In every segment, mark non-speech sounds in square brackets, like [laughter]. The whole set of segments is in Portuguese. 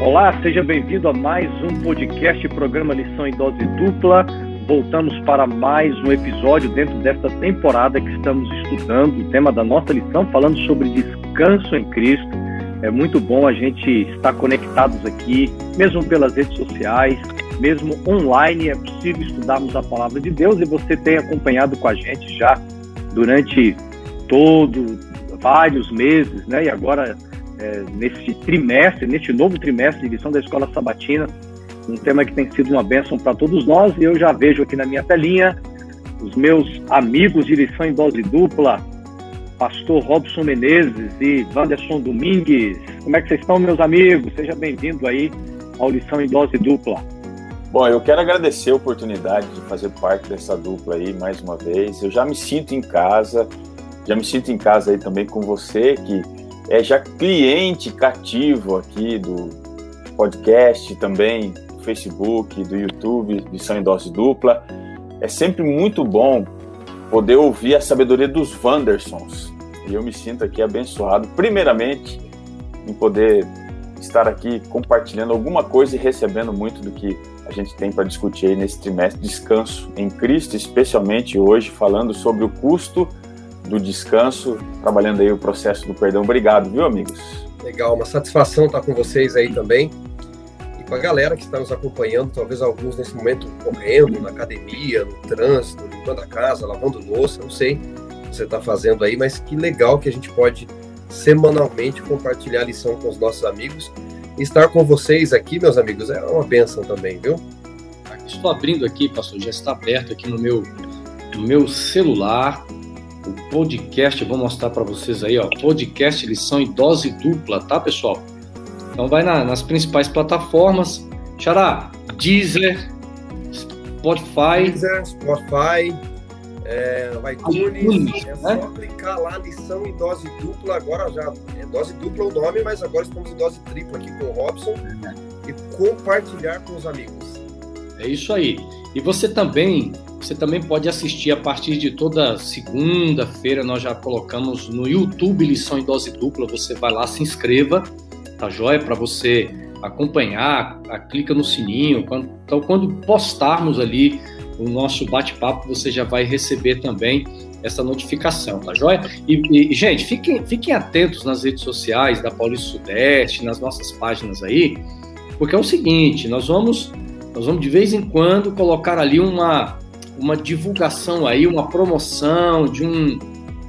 Olá, seja bem-vindo a mais um podcast, programa Lição em Dose Dupla. Voltamos para mais um episódio dentro desta temporada que estamos estudando o tema da nossa lição, falando sobre descanso em Cristo. É muito bom a gente estar conectados aqui, mesmo pelas redes sociais, mesmo online, é possível estudarmos a palavra de Deus e você tem acompanhado com a gente já durante todo vários meses, né? E agora é, nesse trimestre, neste novo trimestre de lição da Escola Sabatina, um tema que tem sido uma bênção para todos nós, e eu já vejo aqui na minha telinha os meus amigos de lição em dose dupla, pastor Robson Menezes e Wanderson Domingues. Como é que vocês estão, meus amigos? Seja bem-vindo aí ao Lição em Dose Dupla. Bom, eu quero agradecer a oportunidade de fazer parte dessa dupla aí mais uma vez. Eu já me sinto em casa, já me sinto em casa aí também com você, que é já cliente cativo aqui do podcast também, do Facebook, do YouTube, Lição em Dose Dupla. É sempre muito bom poder ouvir a sabedoria dos Wandersons. E eu me sinto aqui abençoado, primeiramente, em poder estar aqui compartilhando alguma coisa e recebendo muito do que a gente tem para discutir aí nesse trimestre descanso em Cristo, especialmente hoje falando sobre o custo do descanso, trabalhando aí o processo do perdão. Obrigado, viu, amigos? Legal, uma satisfação estar com vocês aí também. E com a galera que está nos acompanhando, talvez alguns nesse momento correndo, na academia, no trânsito, limpando a casa, lavando louça, não sei o que você está fazendo aí, mas que legal que a gente pode semanalmente compartilhar a lição com os nossos amigos. E estar com vocês aqui, meus amigos, é uma benção também, viu? Estou abrindo aqui, pastor, já está aberto aqui no meu, no meu celular o podcast, eu vou mostrar para vocês aí, ó, podcast lição em dose dupla, tá, pessoal? Então vai na, nas principais plataformas, Xará, Deezer, Spotify. Deezer, Spotify, é, iTunes, é só né? clicar lá, lição em dose dupla, agora já, é dose dupla o nome, mas agora estamos em dose tripla aqui com o Robson, é. e compartilhar com os amigos. É isso aí. E você também você também pode assistir a partir de toda segunda-feira. Nós já colocamos no YouTube lição em dose dupla. Você vai lá, se inscreva, tá joia? Para você acompanhar, a, clica no sininho. Quando, então, quando postarmos ali o nosso bate-papo, você já vai receber também essa notificação, tá joia? E, e, gente, fiquem, fiquem atentos nas redes sociais da Paulista Sudeste, nas nossas páginas aí, porque é o seguinte, nós vamos, nós vamos de vez em quando colocar ali uma, uma divulgação aí, uma promoção de um,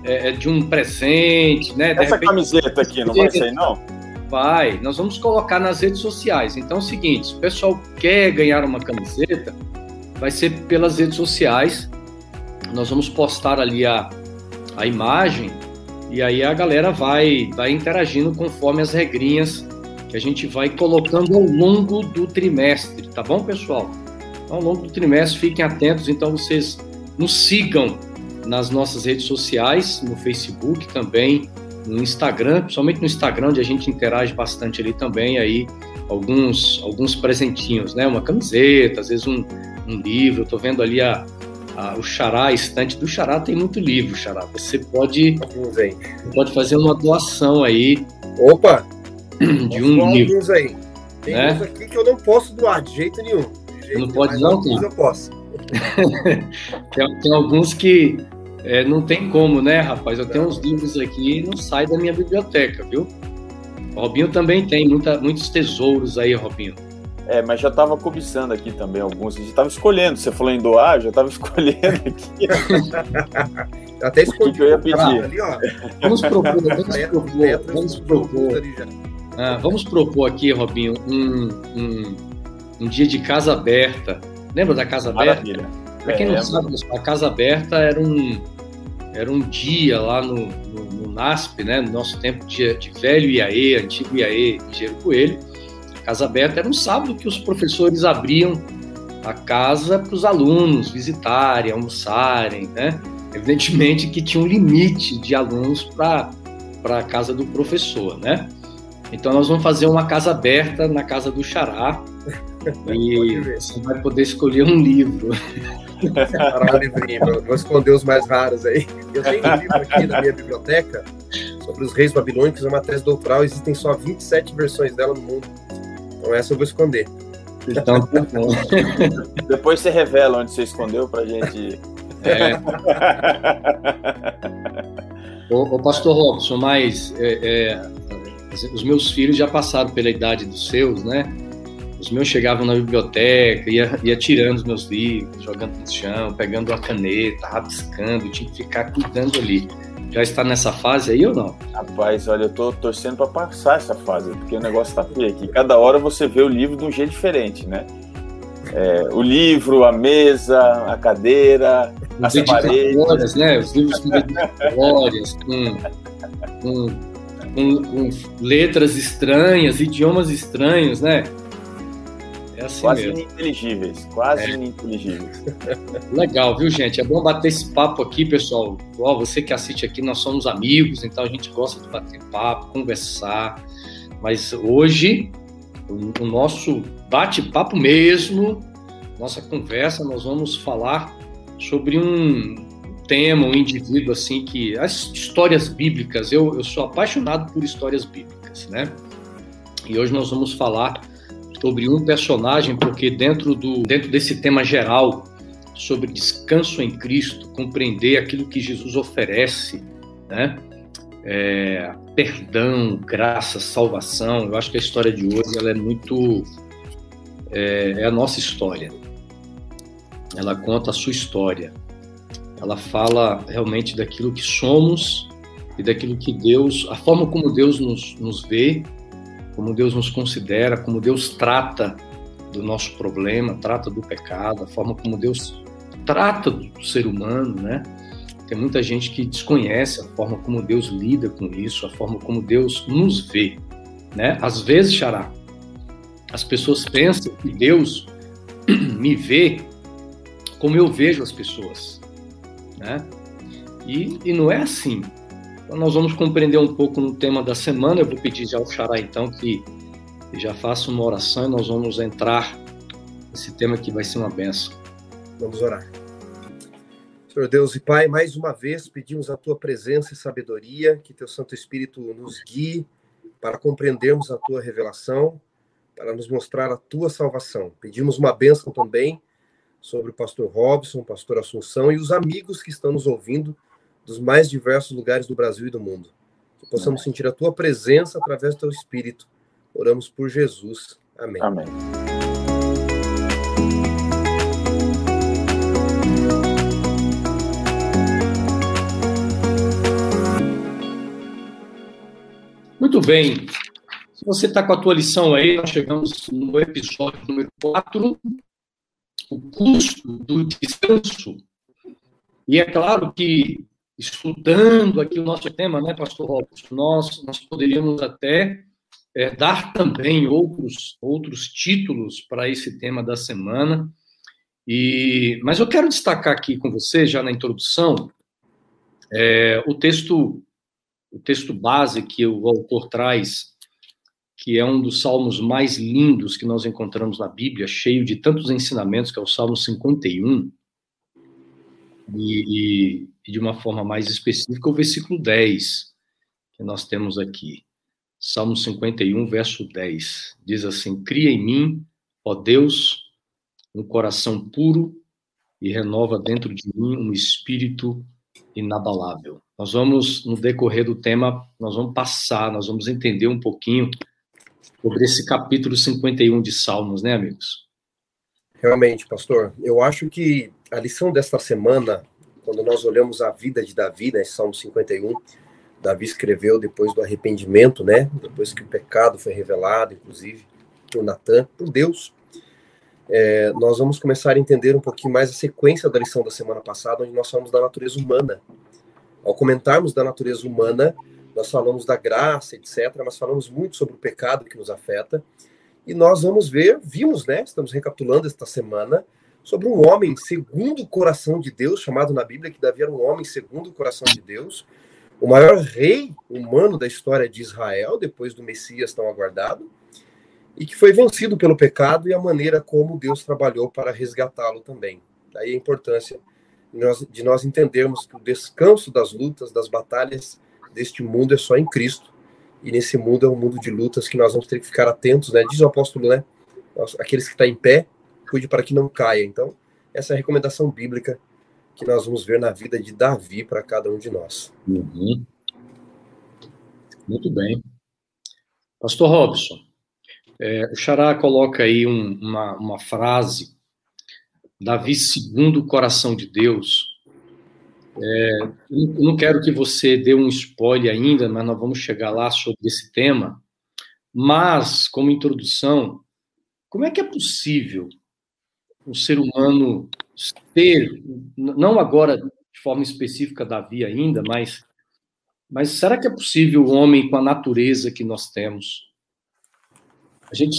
é, é, de um presente, né? Essa repente, camiseta aqui não vai sair, não? Vai, nós vamos colocar nas redes sociais. Então é o seguinte, se o pessoal quer ganhar uma camiseta, vai ser pelas redes sociais. Nós vamos postar ali a, a imagem e aí a galera vai, vai interagindo conforme as regrinhas que a gente vai colocando ao longo do trimestre, tá bom, pessoal? ao longo do trimestre. Fiquem atentos, então vocês nos sigam nas nossas redes sociais, no Facebook também, no Instagram, principalmente no Instagram, onde a gente interage bastante ali também, aí alguns, alguns presentinhos, né? Uma camiseta, às vezes um, um livro. Eu tô vendo ali a, a, o Xará, a estante do Xará tem muito livro, Xará. Você pode, pode fazer uma doação aí. Opa! De um livro. aí. Tem né? uns aqui que eu não posso doar de jeito nenhum jeito, não pode não, tem. Eu posso. [laughs] tem, tem, alguns que é, não tem como, né, rapaz? Eu tenho uns livros aqui e não sai da minha biblioteca, viu? O Robinho também tem muita, muitos tesouros aí, Robinho. É, mas já estava cobiçando aqui também alguns. A gente estava escolhendo. Você falou em doar, já estava [laughs] escolhendo aqui. Até escolhi. O que eu ia pedir? Ali, vamos propor, vamos propor, vamos propor, ah, vamos propor aqui, Robinho, um, um um dia de casa aberta. Lembra da casa Maravilha. aberta? Para quem é, não sabe, a casa aberta era um era um dia lá no, no, no NASP, né, no nosso tempo de, de velho IAE, antigo IAE, Engenheiro Coelho. A casa aberta era um sábado que os professores abriam a casa para os alunos visitarem, almoçarem, né? Evidentemente que tinha um limite de alunos para a casa do professor, né? Então nós vamos fazer uma casa aberta na casa do Xará, [laughs] e você vai poder escolher um livro. Livrinho, vou esconder os mais raros aí. Eu tenho um livro aqui na minha biblioteca sobre os reis babilônicos, é uma tese doutoral, existem só 27 versões dela no mundo. Então essa eu vou esconder. Então, tá Depois você revela onde você escondeu pra gente. É. [laughs] ô, ô, pastor Robson, mas é, é, os meus filhos já passaram pela idade dos seus, né? Os meus chegavam na biblioteca, ia, ia tirando os meus livros, jogando no chão, pegando uma caneta, rabiscando, tinha que ficar cuidando ali. Já está nessa fase aí ou não? Rapaz, olha, eu tô torcendo para passar essa fase, porque o negócio tá feio aqui. Cada hora você vê o livro de um jeito diferente, né? É, o livro, a mesa, a cadeira, Os as paredes. né? Os livros com dedicatórias, com, com, com, com letras estranhas, idiomas estranhos, né? É assim quase mesmo. ininteligíveis, quase é. ininteligíveis. Legal, viu, gente? É bom bater esse papo aqui, pessoal. Ó, você que assiste aqui, nós somos amigos, então a gente gosta de bater papo, conversar. Mas hoje, o, o nosso bate-papo mesmo, nossa conversa, nós vamos falar sobre um tema, um indivíduo assim que as histórias bíblicas. Eu, eu sou apaixonado por histórias bíblicas, né? E hoje nós vamos falar sobre um personagem, porque dentro, do, dentro desse tema geral sobre descanso em Cristo, compreender aquilo que Jesus oferece, né? É, perdão, graça, salvação. Eu acho que a história de hoje ela é muito é, é a nossa história. Ela conta a sua história. Ela fala realmente daquilo que somos e daquilo que Deus, a forma como Deus nos, nos vê como Deus nos considera, como Deus trata do nosso problema, trata do pecado, a forma como Deus trata do ser humano, né? Tem muita gente que desconhece a forma como Deus lida com isso, a forma como Deus nos vê, né? Às vezes, Xará, as pessoas pensam que Deus [clears throat] me vê como eu vejo as pessoas, né? E, e não é assim. Então, nós vamos compreender um pouco no tema da semana. Eu vou pedir já ao Xará, então, que já faça uma oração e nós vamos entrar nesse tema que vai ser uma benção. Vamos orar. Senhor Deus e Pai, mais uma vez pedimos a tua presença e sabedoria, que teu Santo Espírito nos guie para compreendermos a tua revelação, para nos mostrar a tua salvação. Pedimos uma bênção também sobre o pastor Robson, pastor Assunção e os amigos que estão nos ouvindo dos mais diversos lugares do Brasil e do mundo. Que possamos sentir a tua presença através do teu Espírito. Oramos por Jesus. Amém. Amém. Muito bem. Se você está com a tua lição aí, nós chegamos no episódio número 4, o custo do descanso. E é claro que estudando aqui o nosso tema, né, pastor Robson, nós, nós poderíamos até é, dar também outros, outros títulos para esse tema da semana. E, mas eu quero destacar aqui com você, já na introdução, é, o texto o texto base que o autor traz, que é um dos salmos mais lindos que nós encontramos na Bíblia, cheio de tantos ensinamentos, que é o Salmo 51. E, e, de uma forma mais específica, o versículo 10, que nós temos aqui. Salmo 51, verso 10. Diz assim: Cria em mim, ó Deus, um coração puro e renova dentro de mim um espírito inabalável. Nós vamos, no decorrer do tema, nós vamos passar, nós vamos entender um pouquinho sobre esse capítulo 51 de Salmos, né, amigos? Realmente, pastor. Eu acho que a lição desta semana quando nós olhamos a vida de Davi, né, Salmo 51, Davi escreveu depois do arrependimento, né, depois que o pecado foi revelado, inclusive, por Natan, por Deus. É, nós vamos começar a entender um pouquinho mais a sequência da lição da semana passada, onde nós falamos da natureza humana. Ao comentarmos da natureza humana, nós falamos da graça, etc., mas falamos muito sobre o pecado que nos afeta. E nós vamos ver, vimos, né? Estamos recapitulando esta semana, sobre um homem segundo o coração de Deus, chamado na Bíblia que Davi era um homem segundo o coração de Deus, o maior rei humano da história de Israel, depois do Messias tão aguardado, e que foi vencido pelo pecado e a maneira como Deus trabalhou para resgatá-lo também. Daí a importância de nós, de nós entendermos que o descanso das lutas, das batalhas deste mundo é só em Cristo, E nesse mundo é um mundo de lutas que nós vamos ter que ficar atentos, né? Diz o apóstolo, né? Aqueles que estão tá em pé, cuide para que não caia. Então, essa é a recomendação bíblica que nós vamos ver na vida de Davi para cada um de nós. Uhum. Muito bem. Pastor Robson, é, o Xará coloca aí um, uma, uma frase, Davi segundo o coração de Deus. É, eu não quero que você dê um spoiler ainda, mas nós vamos chegar lá sobre esse tema. Mas, como introdução, como é que é possível o ser humano ter, não agora de forma específica Davi ainda, mas, mas será que é possível o homem com a natureza que nós temos, a gente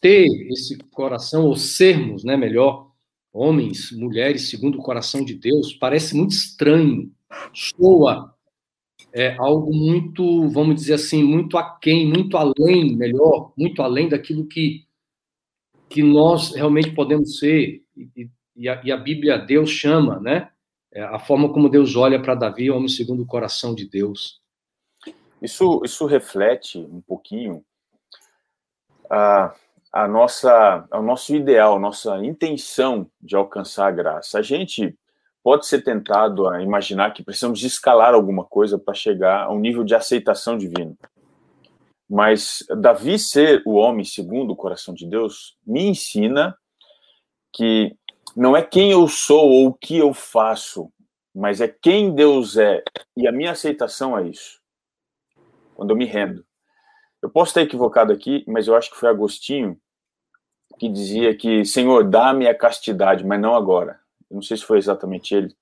ter esse coração, ou sermos, né, melhor, homens, mulheres, segundo o coração de Deus, parece muito estranho, soa é, algo muito, vamos dizer assim, muito aquém, muito além, melhor, muito além daquilo que, que nós realmente podemos ser, e, e, a, e a Bíblia, Deus chama, né? É a forma como Deus olha para Davi, homem segundo o coração de Deus. Isso, isso reflete um pouquinho a, a nossa, o nosso ideal, nossa intenção de alcançar a graça. A gente pode ser tentado a imaginar que precisamos escalar alguma coisa para chegar a um nível de aceitação divina. Mas Davi ser o homem segundo o coração de Deus me ensina que não é quem eu sou ou o que eu faço, mas é quem Deus é e a minha aceitação a isso. Quando eu me rendo. Eu posso estar equivocado aqui, mas eu acho que foi Agostinho que dizia que, Senhor, dá-me a castidade, mas não agora. Eu não sei se foi exatamente ele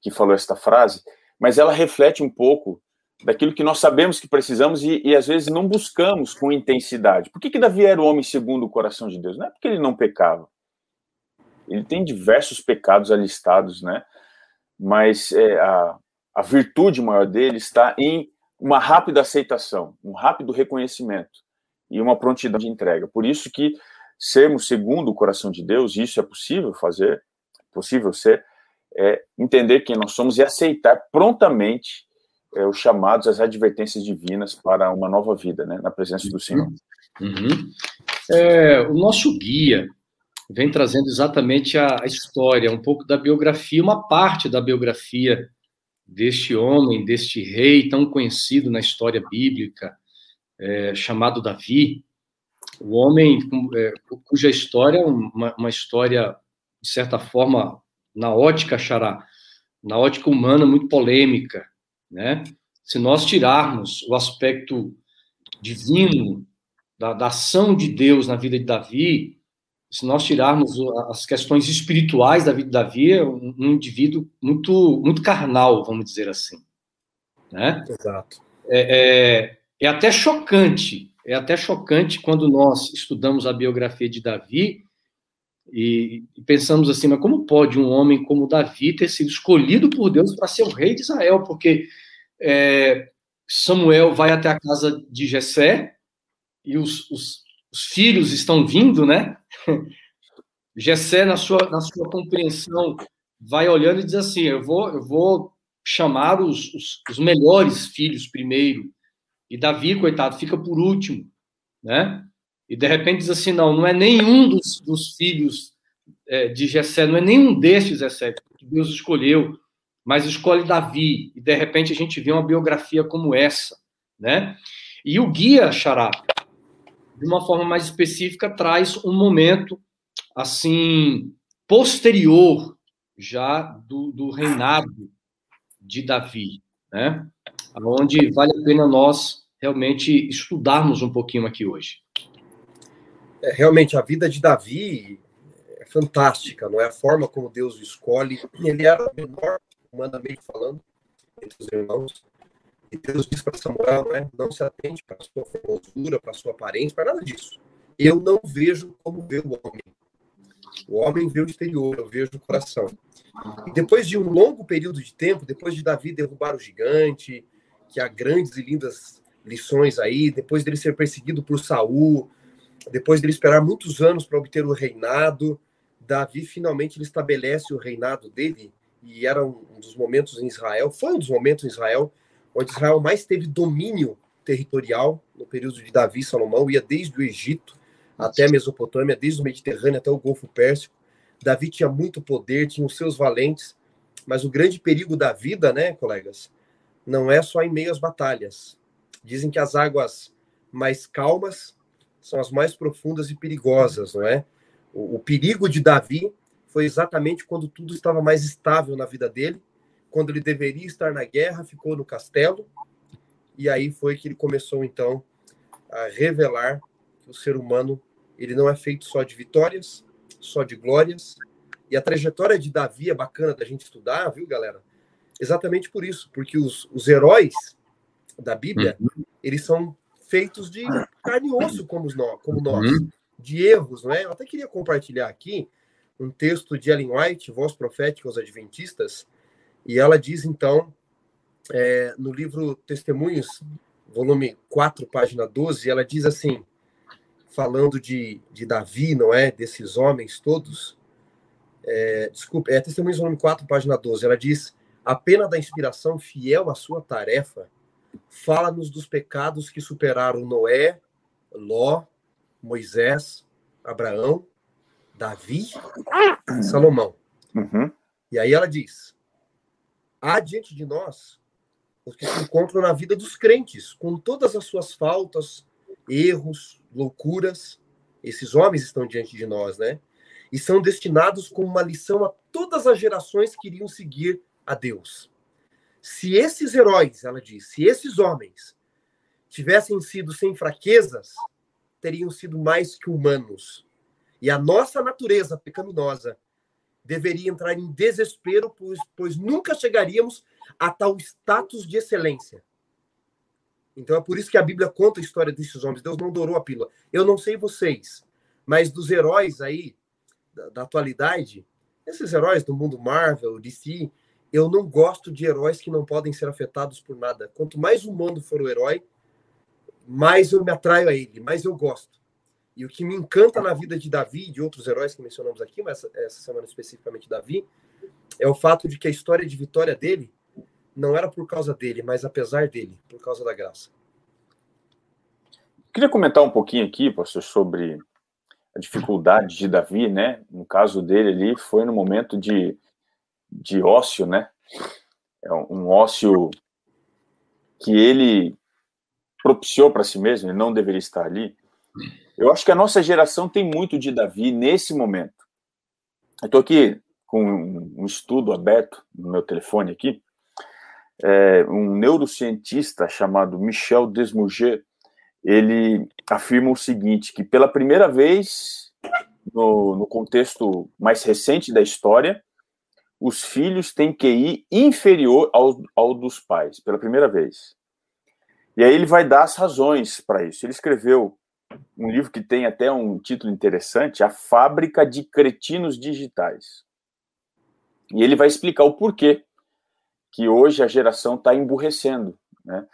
que falou esta frase, mas ela reflete um pouco daquilo que nós sabemos que precisamos e, e, às vezes não buscamos com intensidade. Por que, que Davi era o homem segundo o coração de Deus? Não é porque ele não pecava. Ele tem diversos pecados alistados, né? Mas é, a, a virtude maior dele está em uma rápida aceitação, um rápido reconhecimento e uma prontidão de entrega. Por isso que sermos segundo o coração de Deus, isso é possível fazer, possível ser, é entender quem nós somos e aceitar prontamente é, os chamados, as advertências divinas para uma nova vida, né, na presença do Senhor. Uhum. É, o nosso guia vem trazendo exatamente a, a história, um pouco da biografia, uma parte da biografia deste homem, deste rei tão conhecido na história bíblica, é, chamado Davi, o homem é, cuja história é uma, uma, história, de certa forma, na ótica xará, na ótica humana, muito polêmica, né? Se nós tirarmos o aspecto divino da, da ação de Deus na vida de Davi, se nós tirarmos as questões espirituais da vida de Davi, é um, um indivíduo muito, muito carnal, vamos dizer assim. Né? Exato. É, é, é, até chocante, é até chocante quando nós estudamos a biografia de Davi e, pensamos assim, mas como pode um homem como Davi ter sido escolhido por Deus para ser o rei de Israel? Porque é, Samuel vai até a casa de Jessé e os, os, os filhos estão vindo, né? [laughs] Gessé, na sua, na sua compreensão, vai olhando e diz assim: eu vou, eu vou chamar os, os, os melhores filhos primeiro. E Davi, coitado, fica por último, né? E de repente diz assim: não, não é nenhum dos, dos filhos é, de Gessé, não é nenhum destes, Gessé, que Deus escolheu, mas escolhe Davi. E de repente a gente vê uma biografia como essa, né? E o guia Xará, de uma forma mais específica, traz um momento assim posterior já do, do reinado de Davi, né? Onde vale a pena nós realmente estudarmos um pouquinho aqui hoje. É, realmente a vida de Davi é fantástica, não é a forma como Deus o escolhe. Ele era menor, humanamente falando, entre os irmãos. E Deus diz para Samuel, né, não se atende para a sua formosura, para a sua aparência, para nada disso. Eu não vejo como vê o homem. O homem vê o exterior, eu vejo o coração. E depois de um longo período de tempo, depois de Davi derrubar o gigante, que há grandes e lindas lições aí, depois dele ser perseguido por Saul, depois dele esperar muitos anos para obter o reinado, Davi finalmente ele estabelece o reinado dele, e era um dos momentos em Israel, foi um dos momentos em Israel onde Israel mais teve domínio territorial no período de Davi e Salomão, ia desde o Egito até a Mesopotâmia, desde o Mediterrâneo até o Golfo Pérsico. Davi tinha muito poder, tinha os seus valentes, mas o grande perigo da vida, né, colegas, não é só em meio às batalhas. Dizem que as águas mais calmas são as mais profundas e perigosas, não é? O, o perigo de Davi foi exatamente quando tudo estava mais estável na vida dele, quando ele deveria estar na guerra, ficou no castelo, e aí foi que ele começou então a revelar que o ser humano ele não é feito só de vitórias, só de glórias. E a trajetória de Davi é bacana da gente estudar, viu, galera? Exatamente por isso, porque os, os heróis da Bíblia, uhum. eles são feitos de carne e osso como nós, como nós uhum. de erros, não é? Eu até queria compartilhar aqui um texto de Ellen White, Voz Profética aos Adventistas, e ela diz então, é, no livro Testemunhos, volume 4, página 12, ela diz assim: falando de, de Davi, não é? Desses homens todos. É, desculpa, é Testemunhos volume 4, página 12. Ela diz: a pena da inspiração fiel à sua tarefa fala-nos dos pecados que superaram Noé, Ló, Moisés, Abraão, Davi e Salomão. Uhum. E aí ela diz: há diante de nós os que se encontram na vida dos crentes, com todas as suas faltas, erros, loucuras. Esses homens estão diante de nós, né? E são destinados como uma lição a todas as gerações que iriam seguir a Deus. Se esses heróis, ela diz, se esses homens tivessem sido sem fraquezas, teriam sido mais que humanos. E a nossa natureza pecaminosa deveria entrar em desespero, pois, pois nunca chegaríamos a tal status de excelência. Então é por isso que a Bíblia conta a história desses homens. Deus não dourou a pílula. Eu não sei vocês, mas dos heróis aí da, da atualidade, esses heróis do mundo Marvel, DC, eu não gosto de heróis que não podem ser afetados por nada. Quanto mais humano for o herói, mais eu me atraio a ele, mais eu gosto. E o que me encanta na vida de Davi e de outros heróis que mencionamos aqui, mas essa semana especificamente Davi, é o fato de que a história de vitória dele não era por causa dele, mas apesar dele, por causa da graça. Queria comentar um pouquinho aqui, pastor, sobre a dificuldade de Davi, né? No caso dele ali, foi no momento de, de ócio, né? É um ócio que ele propiciou para si mesmo, ele não deveria estar ali. Eu acho que a nossa geração tem muito de Davi nesse momento. Eu estou aqui com um estudo aberto no meu telefone aqui, é, um neurocientista chamado Michel Desmouget, ele afirma o seguinte, que pela primeira vez, no, no contexto mais recente da história, os filhos têm QI inferior ao, ao dos pais, pela primeira vez. E aí ele vai dar as razões para isso. Ele escreveu um livro que tem até um título interessante, A Fábrica de Cretinos Digitais. E ele vai explicar o porquê que hoje a geração está emburrecendo. Né?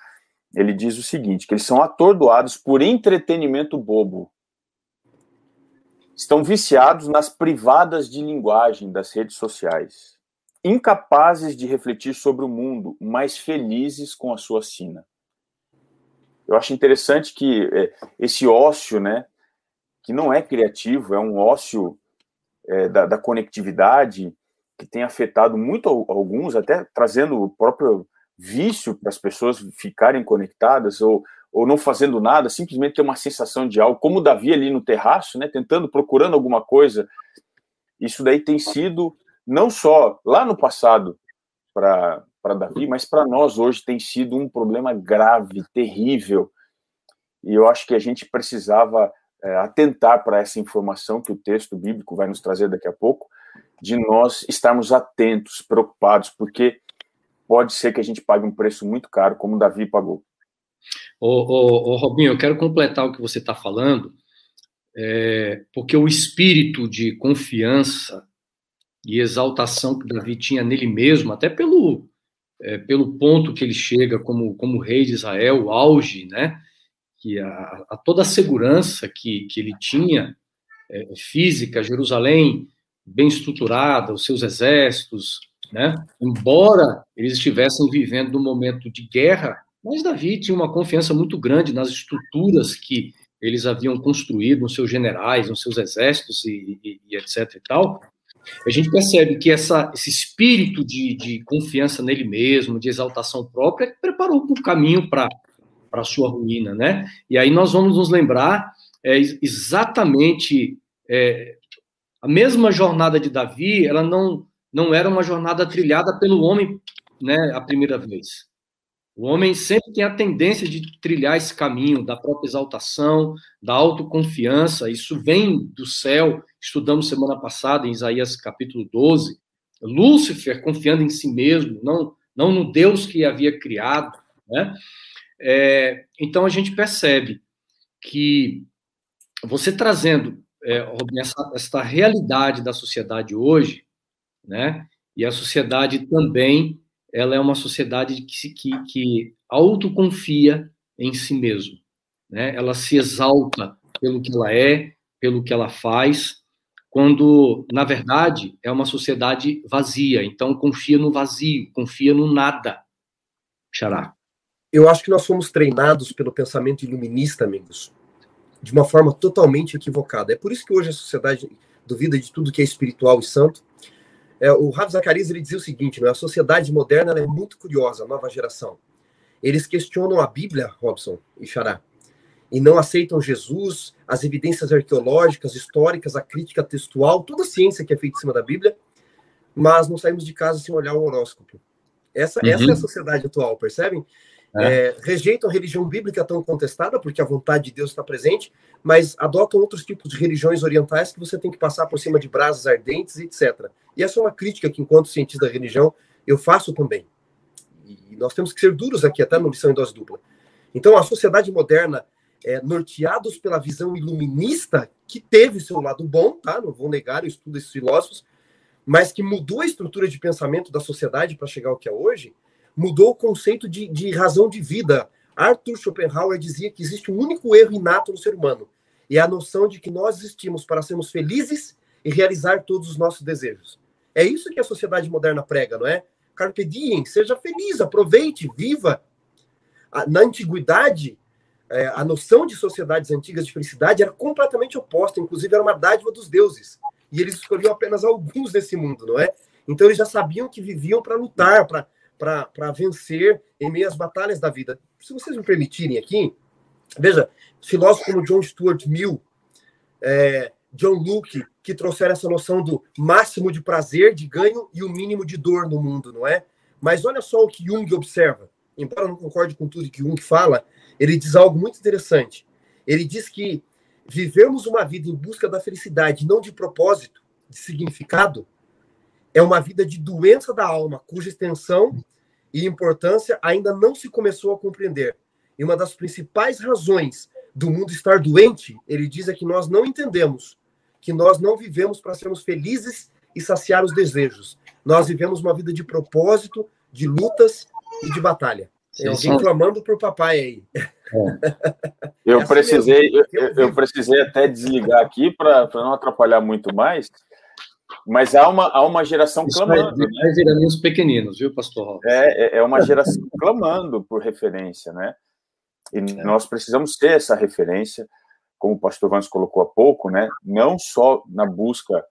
Ele diz o seguinte: que eles são atordoados por entretenimento bobo. Estão viciados nas privadas de linguagem das redes sociais, incapazes de refletir sobre o mundo, mas felizes com a sua sina. Eu acho interessante que é, esse ócio, né, que não é criativo, é um ócio é, da, da conectividade, que tem afetado muito alguns, até trazendo o próprio vício para as pessoas ficarem conectadas ou, ou não fazendo nada, simplesmente ter uma sensação de algo, como o Davi ali no terraço, né, tentando, procurando alguma coisa. Isso daí tem sido, não só lá no passado para Davi, mas para nós hoje tem sido um problema grave, terrível. E eu acho que a gente precisava é, atentar para essa informação que o texto bíblico vai nos trazer daqui a pouco, de nós estarmos atentos, preocupados, porque pode ser que a gente pague um preço muito caro, como Davi pagou. Ô, ô, ô Robinho, eu quero completar o que você está falando, é, porque o espírito de confiança e exaltação que Davi tinha nele mesmo, até pelo, é, pelo ponto que ele chega como, como rei de Israel, o auge, né? Que a, a toda a segurança que, que ele tinha, é, física, Jerusalém bem estruturada, os seus exércitos, né? Embora eles estivessem vivendo num momento de guerra, Mas Davi tinha uma confiança muito grande nas estruturas que eles haviam construído nos seus generais, nos seus exércitos e, e, e etc e tal. A gente percebe que essa, esse espírito de, de confiança nele mesmo, de exaltação própria, preparou o caminho para a sua ruína, né? E aí nós vamos nos lembrar é, exatamente é, a mesma jornada de Davi, ela não, não era uma jornada trilhada pelo homem né, a primeira vez. O homem sempre tem a tendência de trilhar esse caminho da própria exaltação, da autoconfiança. Isso vem do céu. Estudamos semana passada em Isaías capítulo 12. Lúcifer confiando em si mesmo, não, não no Deus que havia criado. Né? É, então a gente percebe que você trazendo é, essa, essa realidade da sociedade hoje, né? E a sociedade também ela é uma sociedade que, que, que autoconfia em si mesmo. Né? Ela se exalta pelo que ela é, pelo que ela faz, quando, na verdade, é uma sociedade vazia. Então, confia no vazio, confia no nada. Xará. Eu acho que nós fomos treinados pelo pensamento iluminista, amigos, de uma forma totalmente equivocada. É por isso que hoje a sociedade duvida de tudo que é espiritual e santo, é, o Rav Zacarias ele dizia o seguinte: né, a sociedade moderna é muito curiosa, a nova geração. Eles questionam a Bíblia, Robson e Xará, e não aceitam Jesus, as evidências arqueológicas, históricas, a crítica textual, toda a ciência que é feita em cima da Bíblia, mas não saímos de casa sem olhar o horóscopo. Essa, uhum. essa é a sociedade atual, percebem? É. É, rejeitam a religião bíblica tão contestada, porque a vontade de Deus está presente, mas adotam outros tipos de religiões orientais que você tem que passar por cima de brasas ardentes, etc. E essa é uma crítica que, enquanto cientista da religião, eu faço também. E nós temos que ser duros aqui, até no Lição em Dose Dupla. Então, a sociedade moderna, é, norteados pela visão iluminista, que teve seu lado bom, tá? não vou negar, eu estudo esses filósofos, mas que mudou a estrutura de pensamento da sociedade para chegar ao que é hoje, mudou o conceito de, de razão de vida. Arthur Schopenhauer dizia que existe um único erro inato no ser humano, e é a noção de que nós existimos para sermos felizes e realizar todos os nossos desejos. É isso que a sociedade moderna prega, não é? Carpe diem, seja feliz, aproveite, viva. Na antiguidade, é, a noção de sociedades antigas de felicidade era completamente oposta, inclusive era uma dádiva dos deuses. E eles escolhiam apenas alguns desse mundo, não é? Então eles já sabiam que viviam para lutar, para para vencer em meio às batalhas da vida. Se vocês me permitirem aqui, veja, filósofos como John Stuart Mill, é, John Luke, que trouxeram essa noção do máximo de prazer, de ganho e o mínimo de dor no mundo, não é? Mas olha só o que Jung observa. Embora eu não concorde com tudo que Jung fala, ele diz algo muito interessante. Ele diz que vivermos uma vida em busca da felicidade, não de propósito, de significado, é uma vida de doença da alma, cuja extensão e importância ainda não se começou a compreender. E uma das principais razões do mundo estar doente, ele diz, é que nós não entendemos que nós não vivemos para sermos felizes e saciar os desejos. Nós vivemos uma vida de propósito, de lutas e de batalha. Tem alguém clamando por papai aí. É. Eu, assim precisei, eu, eu, precisei até desligar aqui para não atrapalhar muito mais, mas há uma, há uma geração Isso clamando. Vai, vai virando os pequeninos, viu, pastor? É, é, é uma geração [laughs] clamando por referência, né? E é. nós precisamos ter essa referência, como o pastor Vance colocou há pouco, né? Não só na busca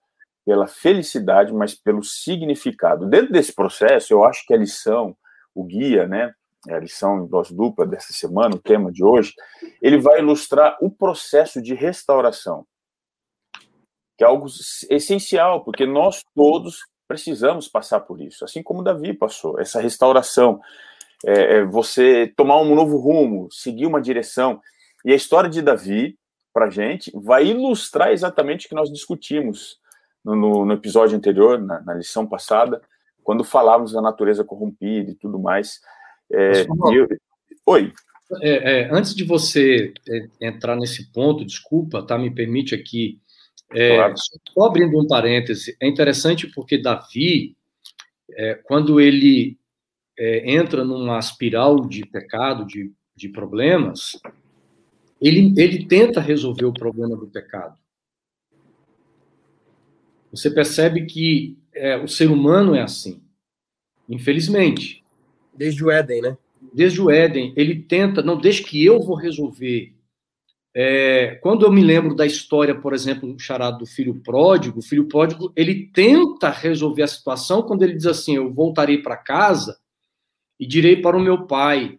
pela felicidade, mas pelo significado. Dentro desse processo, eu acho que a lição, o guia, né? A lição em dose dupla dessa semana, o tema de hoje, ele vai ilustrar o processo de restauração que é algo essencial, porque nós todos precisamos passar por isso, assim como Davi passou, essa restauração, é, é, você tomar um novo rumo, seguir uma direção. E a história de Davi, para a gente, vai ilustrar exatamente o que nós discutimos no, no, episódio anterior, na, na, lição passada, quando falávamos da natureza corrompida e tudo mais. É, eu... Oi. É, é, antes de você é, entrar nesse ponto, desculpa, tá? Me permite aqui é, claro. Só abrindo um parêntese, é interessante porque Davi, é, quando ele é, entra numa espiral de pecado, de, de problemas, ele, ele tenta resolver o problema do pecado. Você percebe que é, o ser humano é assim, infelizmente. Desde o Éden, né? desde o Éden, ele tenta, não, desde que eu vou resolver. É, quando eu me lembro da história, por exemplo, do charado do filho pródigo, o filho pródigo, ele tenta resolver a situação quando ele diz assim: Eu voltarei para casa e direi para o meu pai: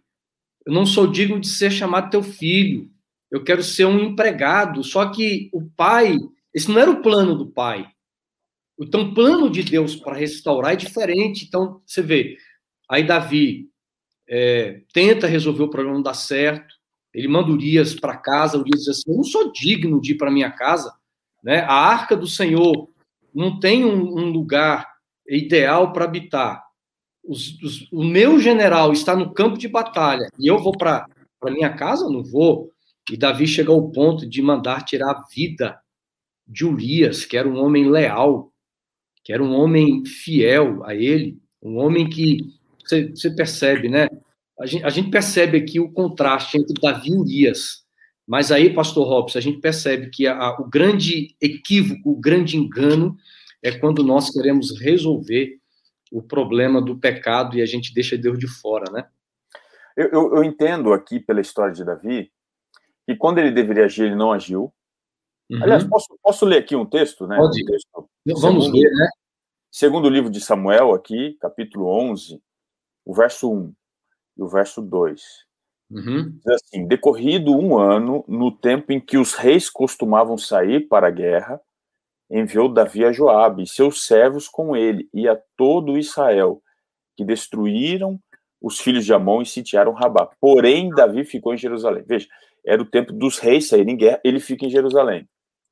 Eu não sou digno de ser chamado teu filho, eu quero ser um empregado. Só que o pai, esse não era o plano do pai. Então, o plano de Deus para restaurar é diferente. Então, você vê, aí Davi é, tenta resolver o problema, não dá certo. Ele manda Urias para casa, Urias diz assim: Eu não sou digno de ir para minha casa. Né? A arca do Senhor não tem um, um lugar ideal para habitar. Os, os, o meu general está no campo de batalha e eu vou para minha casa? Não vou. E Davi chega ao ponto de mandar tirar a vida de Urias, que era um homem leal, que era um homem fiel a ele, um homem que você, percebe, né? A gente, a gente, percebe aqui o contraste entre Davi e Urias. Mas aí, pastor Robson, a gente percebe que a, o grande equívoco, o grande engano é quando nós queremos resolver o problema do pecado e a gente deixa Deus de fora, né? Eu, eu, eu entendo aqui pela história de Davi que quando ele deveria agir, ele não agiu. Uhum. Aliás, posso, posso ler aqui um texto, né? Pode. Um texto, Vamos segundo, ler, né? Segundo o livro de Samuel, aqui, capítulo 11, o verso 1 e o verso 2. Uhum. Diz assim: Decorrido um ano, no tempo em que os reis costumavam sair para a guerra, enviou Davi a Joabe e seus servos com ele e a todo Israel, que destruíram os filhos de Amon e sitiaram Rabá. Porém, Davi ficou em Jerusalém. Veja, era o tempo dos reis saírem em guerra, ele fica em Jerusalém.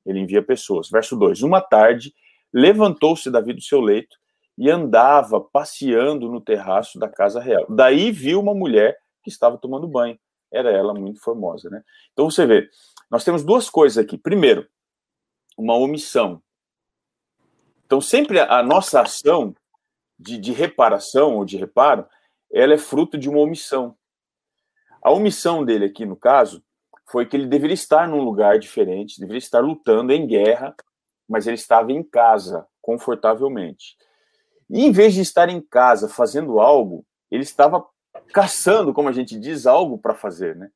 Ele envia pessoas. Verso 2: Uma tarde, levantou-se Davi do seu leito e andava passeando no terraço da casa real. Daí viu uma mulher que estava tomando banho. Era ela muito formosa, né? Então você vê, nós temos duas coisas aqui. Primeiro, uma omissão. Então sempre a nossa ação de, de reparação ou de reparo, ela é fruto de uma omissão. A omissão dele aqui, no caso, foi que ele deveria estar num lugar diferente, deveria estar lutando em guerra, mas ele estava em casa, confortavelmente. E em vez de estar em casa fazendo algo, ele estava caçando, como a gente diz, algo para fazer, né?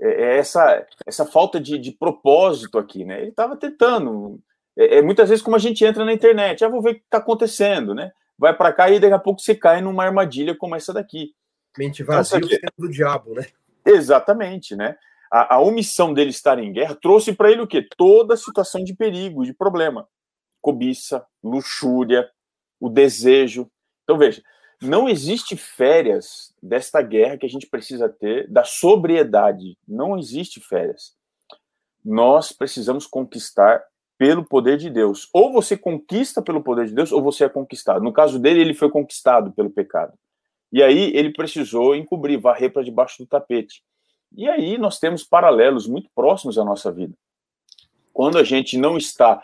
É, é essa, essa falta de, de propósito aqui, né? Ele estava tentando. É, é, muitas vezes como a gente entra na internet, ah, vou ver o que está acontecendo, né? Vai para cá e daqui a pouco você cai numa armadilha como essa daqui. Mente vazia então, do diabo, né? Exatamente, né? A, a omissão dele estar em guerra trouxe para ele o quê? Toda a situação de perigo, de problema. Cobiça, luxúria, o desejo. Então, veja, não existe férias desta guerra que a gente precisa ter, da sobriedade. Não existe férias. Nós precisamos conquistar pelo poder de Deus. Ou você conquista pelo poder de Deus, ou você é conquistado. No caso dele, ele foi conquistado pelo pecado. E aí ele precisou encobrir, varrer para debaixo do tapete. E aí nós temos paralelos muito próximos à nossa vida. Quando a gente não está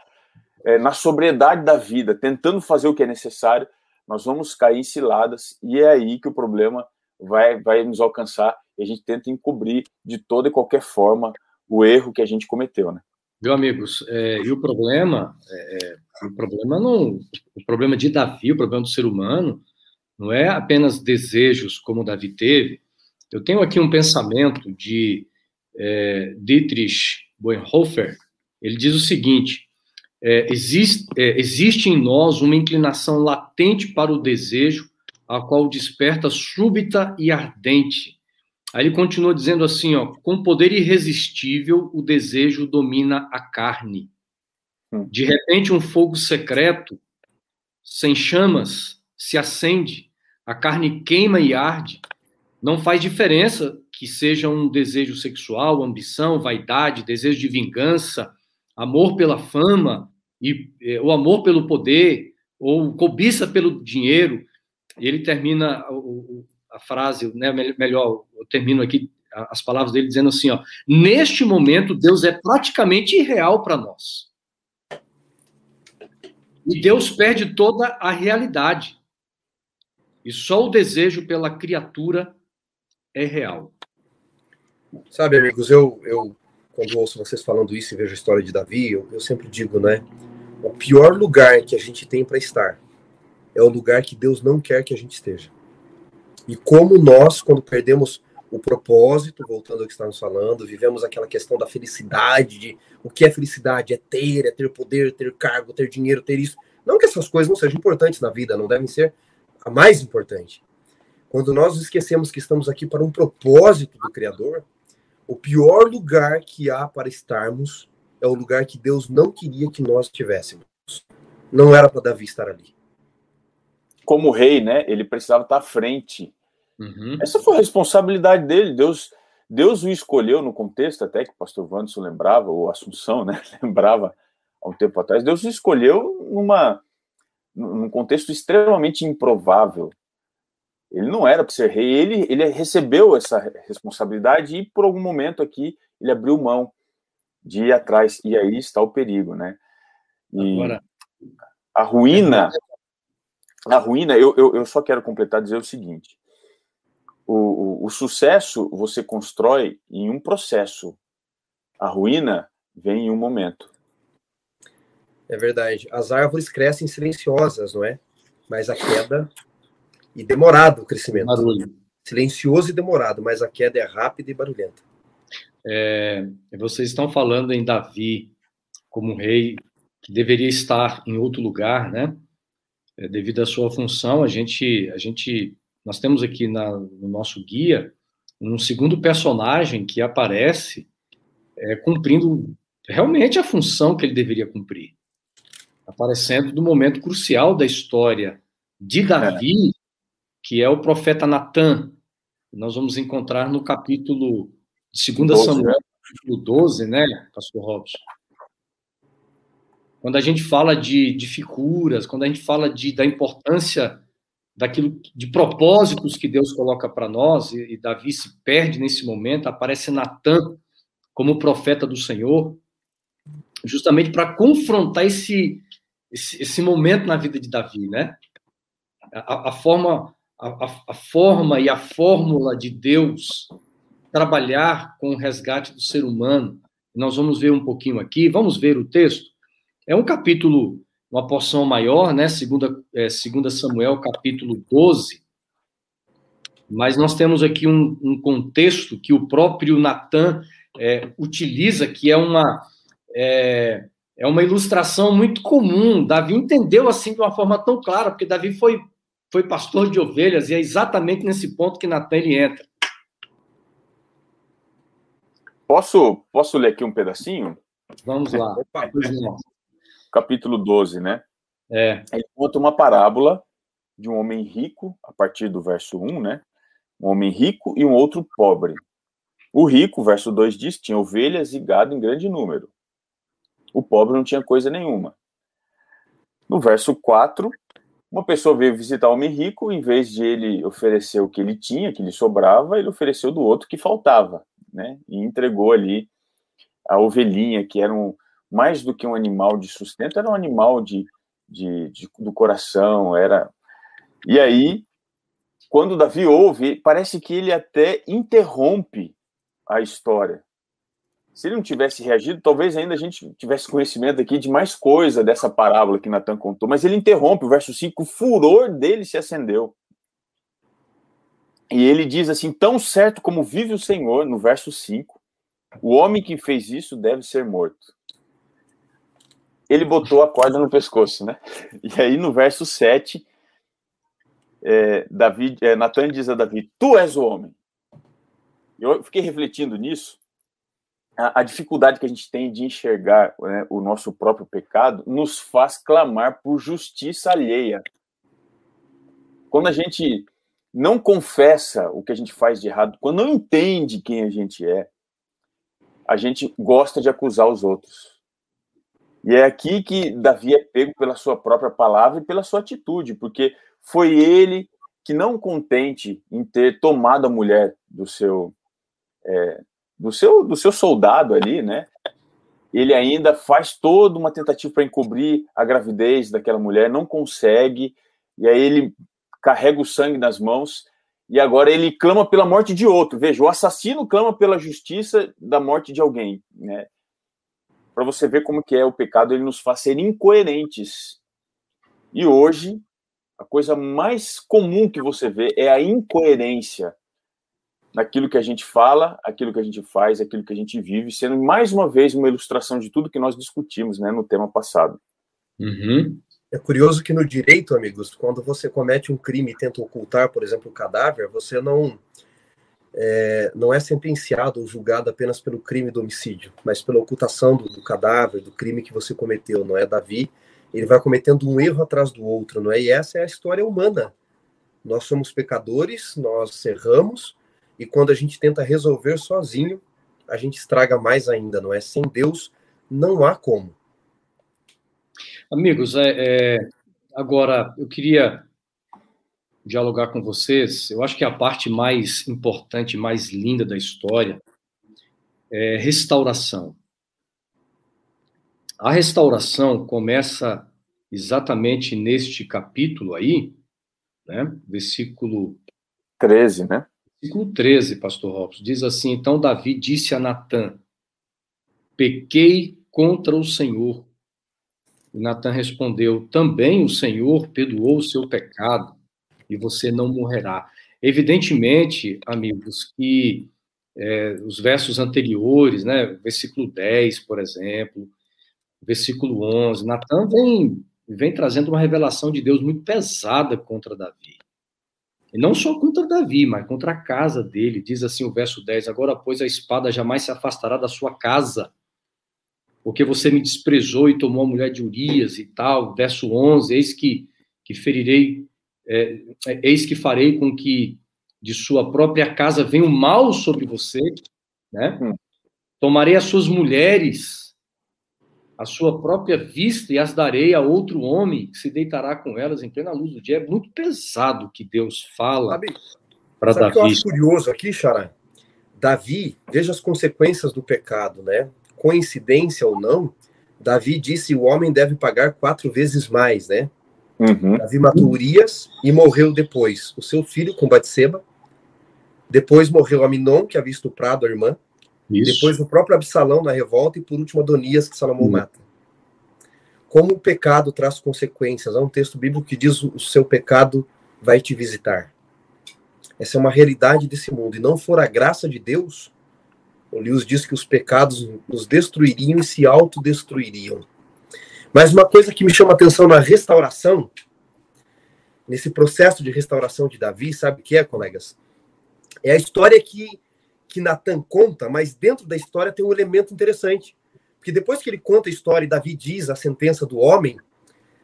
é, na sobriedade da vida, tentando fazer o que é necessário, nós vamos cair em ciladas e é aí que o problema vai, vai nos alcançar e a gente tenta encobrir de toda e qualquer forma o erro que a gente cometeu, né? Meu amigos, é, e o problema, é, é, o problema não, o problema de Davi, o problema do ser humano, não é apenas desejos como Davi teve. Eu tenho aqui um pensamento de é, Dietrich Bonhoeffer. Ele diz o seguinte: é, existe, é, existe em nós uma inclinação latente para o desejo, a qual desperta súbita e ardente. Aí ele continua dizendo assim, ó, com poder irresistível, o desejo domina a carne. Hum. De repente, um fogo secreto, sem chamas, se acende, a carne queima e arde. Não faz diferença que seja um desejo sexual, ambição, vaidade, desejo de vingança, amor pela fama, e é, o amor pelo poder, ou cobiça pelo dinheiro. E ele termina a frase, né, melhor, eu termino aqui as palavras dele dizendo assim, ó, neste momento Deus é praticamente irreal para nós. E Deus perde toda a realidade. E só o desejo pela criatura é real. Sabe, amigos, eu, eu quando ouço vocês falando isso e vejo a história de Davi, eu, eu sempre digo, né? O pior lugar que a gente tem para estar é o lugar que Deus não quer que a gente esteja. E como nós, quando perdemos o propósito, voltando ao que estamos falando, vivemos aquela questão da felicidade, de o que é felicidade? É ter, é ter poder, ter cargo, ter dinheiro, ter isso. Não que essas coisas não sejam importantes na vida, não devem ser a mais importante. Quando nós esquecemos que estamos aqui para um propósito do Criador, o pior lugar que há para estarmos é o lugar que Deus não queria que nós tivéssemos. Não era para Davi estar ali. Como rei, né? Ele precisava estar à frente. Uhum. Essa foi a responsabilidade dele. Deus, Deus o escolheu no contexto, até que o pastor Wanderson lembrava, ou Assunção, né? [laughs] Lembrava há um tempo atrás. Deus o escolheu numa, num contexto extremamente improvável. Ele não era para ser rei, ele, ele recebeu essa responsabilidade e por algum momento aqui ele abriu mão de ir atrás. E aí está o perigo, né? E Agora... a ruína, a ruína, eu, eu, eu só quero completar dizer o seguinte: o, o, o sucesso você constrói em um processo, a ruína vem em um momento. É verdade. As árvores crescem silenciosas, não é? Mas a queda e demorado o crescimento. Barulho. Silencioso e demorado, mas a queda é rápida e barulhenta. É, vocês estão falando em Davi como um rei que deveria estar em outro lugar, né? É, devido à sua função, a gente, a gente, nós temos aqui na, no nosso guia um segundo personagem que aparece é, cumprindo realmente a função que ele deveria cumprir, aparecendo no momento crucial da história de Davi, que é o profeta Natan. Nós vamos encontrar no capítulo de 2 Samuel, né? capítulo 12, né, pastor Robson? Quando a gente fala de, de figuras, quando a gente fala de, da importância daquilo, de propósitos que Deus coloca para nós, e, e Davi se perde nesse momento, aparece Natan como profeta do Senhor, justamente para confrontar esse, esse, esse, momento na vida de Davi, né? A, a forma a, a, forma e a fórmula de Deus trabalhar com o resgate do ser humano. Nós vamos ver um pouquinho aqui, vamos ver o texto. É um capítulo, uma porção maior, né? Segunda, é, segunda Samuel, capítulo 12. Mas nós temos aqui um, um contexto que o próprio Natan é, utiliza, que é uma, é, é uma ilustração muito comum. Davi entendeu assim de uma forma tão clara, porque Davi foi foi pastor de ovelhas, e é exatamente nesse ponto que Natan ele entra. Posso, posso ler aqui um pedacinho? Vamos lá. Opa, Capítulo 12, né? É. Ele conta uma parábola de um homem rico, a partir do verso 1, né? Um homem rico e um outro pobre. O rico, verso 2 diz, tinha ovelhas e gado em grande número. O pobre não tinha coisa nenhuma. No verso 4, uma pessoa veio visitar o homem rico, em vez de ele oferecer o que ele tinha, que lhe sobrava, ele ofereceu do outro que faltava, né? E entregou ali a ovelhinha, que era um, mais do que um animal de sustento, era um animal de, de, de do coração, era. E aí, quando Davi ouve, parece que ele até interrompe a história se ele não tivesse reagido, talvez ainda a gente tivesse conhecimento aqui de mais coisa dessa parábola que Natan contou, mas ele interrompe o verso 5, o furor dele se acendeu. E ele diz assim: tão certo como vive o Senhor, no verso 5, o homem que fez isso deve ser morto. Ele botou a corda no pescoço, né? E aí no verso 7, é, é, Natan diz a Davi: Tu és o homem. Eu fiquei refletindo nisso a, dificuldade que a gente tem de enxergar né, o nosso próprio pecado nos faz clamar por justiça alheia. Quando a gente não confessa o que a gente faz de errado, quando não entende quem a gente é, a gente gosta de acusar os outros. E é aqui que Davi é pego pela sua própria palavra e pela sua atitude, porque foi ele que, não contente em ter tomado a mulher do seu é, do seu, do seu soldado ali, né? Ele ainda faz toda uma tentativa para encobrir a gravidez daquela mulher, não consegue, e aí ele carrega o sangue nas mãos, e agora ele clama pela morte de outro. Veja, o assassino clama pela justiça da morte de alguém, né? Para você ver como que é o pecado, ele nos faz ser incoerentes. E hoje a coisa mais comum que você vê é a incoerência naquilo que a gente fala, aquilo que a gente faz, aquilo que a gente vive, sendo mais uma vez uma ilustração de tudo que nós discutimos né, no tema passado. Uhum. É curioso que no direito, amigos, quando você comete um crime e tenta ocultar, por exemplo, o cadáver, você não é, não é sentenciado ou julgado apenas pelo crime do homicídio, mas pela ocultação do, do, cadáver, do crime que você cometeu, não é? Davi, ele vai cometendo um erro atrás do outro, não é? E essa é a história humana. Nós somos pecadores, nós erramos, e quando a gente tenta resolver sozinho, a gente estraga mais ainda, não é? Sem Deus, não há como. Amigos, é, é, agora eu queria dialogar com vocês. Eu acho que a parte mais importante, mais linda da história é restauração. A restauração começa exatamente neste capítulo aí, né? Versículo 13, né? Versículo 13, pastor Robson, diz assim: Então Davi disse a Natã: Pequei contra o Senhor. E Natã respondeu: Também o Senhor perdoou o seu pecado, e você não morrerá. Evidentemente, amigos, que é, os versos anteriores, né, versículo 10, por exemplo, versículo 11, Natan vem, vem trazendo uma revelação de Deus muito pesada contra Davi. E não só contra Davi, mas contra a casa dele. Diz assim o verso 10: Agora, pois, a espada jamais se afastará da sua casa, porque você me desprezou e tomou a mulher de Urias e tal. Verso 11: Eis que, que ferirei, é, é, eis que farei com que de sua própria casa venha o mal sobre você, né? Hum. Tomarei as suas mulheres a sua própria vista e as darei a outro homem que se deitará com elas em plena luz do dia. É muito pesado que Deus fala para Davi. que eu acho curioso aqui, Xará? Davi, veja as consequências do pecado, né? Coincidência ou não, Davi disse o homem deve pagar quatro vezes mais, né? Uhum. Davi matou Urias e morreu depois. O seu filho com Batseba. Depois morreu Aminon, que havia estuprado a irmã. Isso. Depois o próprio Absalão na revolta e por último Adonias que Salomão hum. mata. Como o pecado traz consequências. Há um texto bíblico que diz o seu pecado vai te visitar. Essa é uma realidade desse mundo. E não for a graça de Deus, o Lewis diz que os pecados nos destruiriam e se autodestruiriam. Mas uma coisa que me chama atenção na restauração, nesse processo de restauração de Davi, sabe o que é, colegas? É a história que que Natan conta, mas dentro da história tem um elemento interessante. Porque depois que ele conta a história e Davi diz a sentença do homem,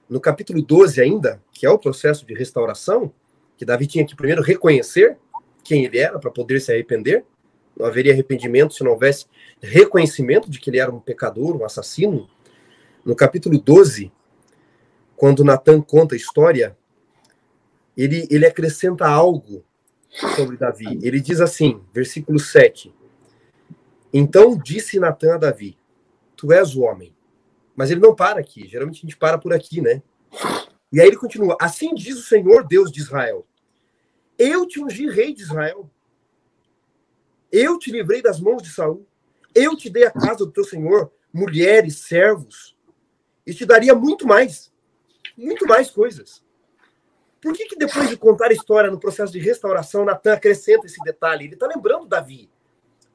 no capítulo 12 ainda, que é o processo de restauração, que Davi tinha que primeiro reconhecer quem ele era para poder se arrepender. Não haveria arrependimento se não houvesse reconhecimento de que ele era um pecador, um assassino. No capítulo 12, quando Natan conta a história, ele, ele acrescenta algo sobre Davi. Ele diz assim, versículo 7. Então disse Natan a Davi: Tu és o homem. Mas ele não para aqui. Geralmente a gente para por aqui, né? E aí ele continua: Assim diz o Senhor Deus de Israel: Eu te ungi rei de Israel. Eu te livrei das mãos de Saul. Eu te dei a casa do teu Senhor, mulheres, servos. E te daria muito mais. Muito mais coisas. Por que, que depois de contar a história no processo de restauração, Natan acrescenta esse detalhe? Ele está lembrando Davi.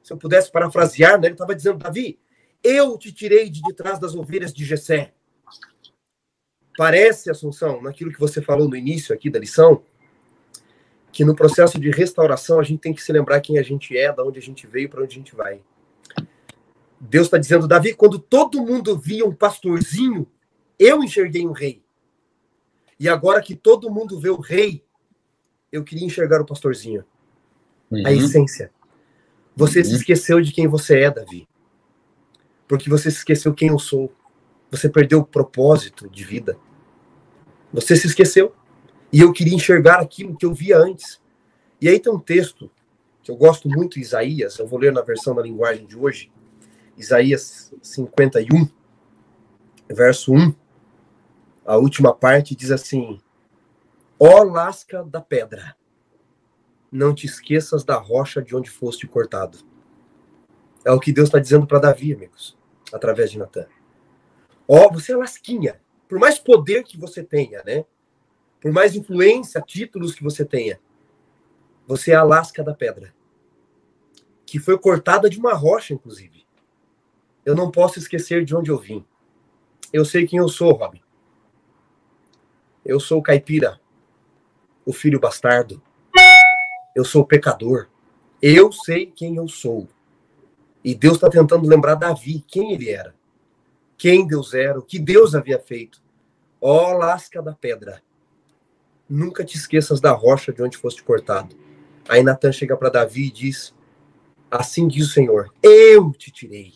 Se eu pudesse parafrasear, né, ele estava dizendo, Davi, eu te tirei de, de trás das ovelhas de Jessé. Parece, Assunção, naquilo que você falou no início aqui da lição, que no processo de restauração a gente tem que se lembrar quem a gente é, de onde a gente veio, para onde a gente vai. Deus está dizendo, Davi, quando todo mundo via um pastorzinho, eu enxerguei um rei. E agora que todo mundo vê o rei, eu queria enxergar o pastorzinho. Uhum. A essência. Você uhum. se esqueceu de quem você é, Davi. Porque você se esqueceu quem eu sou. Você perdeu o propósito de vida. Você se esqueceu. E eu queria enxergar aquilo que eu via antes. E aí tem um texto que eu gosto muito, Isaías, eu vou ler na versão da linguagem de hoje. Isaías 51, verso 1 a última parte diz assim: Ó lasca da pedra, não te esqueças da rocha de onde foste cortado. É o que Deus está dizendo para Davi, amigos, através de Natan. Ó, você é lasquinha. Por mais poder que você tenha, né? Por mais influência, títulos que você tenha, você é a lasca da pedra, que foi cortada de uma rocha, inclusive. Eu não posso esquecer de onde eu vim. Eu sei quem eu sou, Robin. Eu sou o caipira, o filho bastardo. Eu sou o pecador. Eu sei quem eu sou. E Deus está tentando lembrar Davi, quem ele era. Quem Deus era, o que Deus havia feito. Ó lasca da pedra. Nunca te esqueças da rocha de onde foste cortado. Aí Natan chega para Davi e diz: Assim diz o Senhor: Eu te tirei,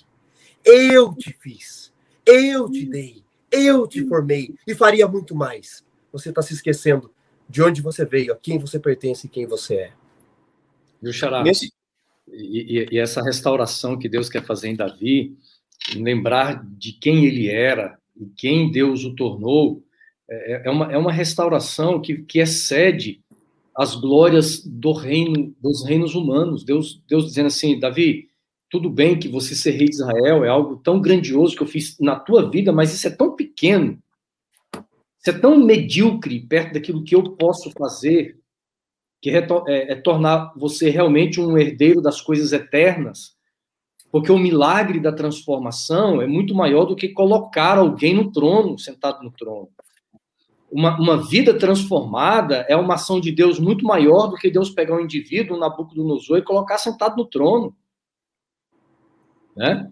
eu te fiz, eu te dei, eu te formei e faria muito mais. Você está se esquecendo de onde você veio, a quem você pertence e quem você é. Xará? Nesse... E, e, e, essa restauração que Deus quer fazer em Davi, em lembrar de quem ele era e quem Deus o tornou, é, é, uma, é uma restauração que, que excede as glórias do reino, dos reinos humanos. Deus, Deus dizendo assim, Davi, tudo bem que você ser rei de Israel é algo tão grandioso que eu fiz na tua vida, mas isso é tão pequeno, é tão medíocre perto daquilo que eu posso fazer que é, é, tornar você realmente um herdeiro das coisas eternas, porque o milagre da transformação é muito maior do que colocar alguém no trono, sentado no trono. Uma, uma vida transformada é uma ação de Deus muito maior do que Deus pegar um indivíduo, um Nabucodonosor, e colocar sentado no trono. Né?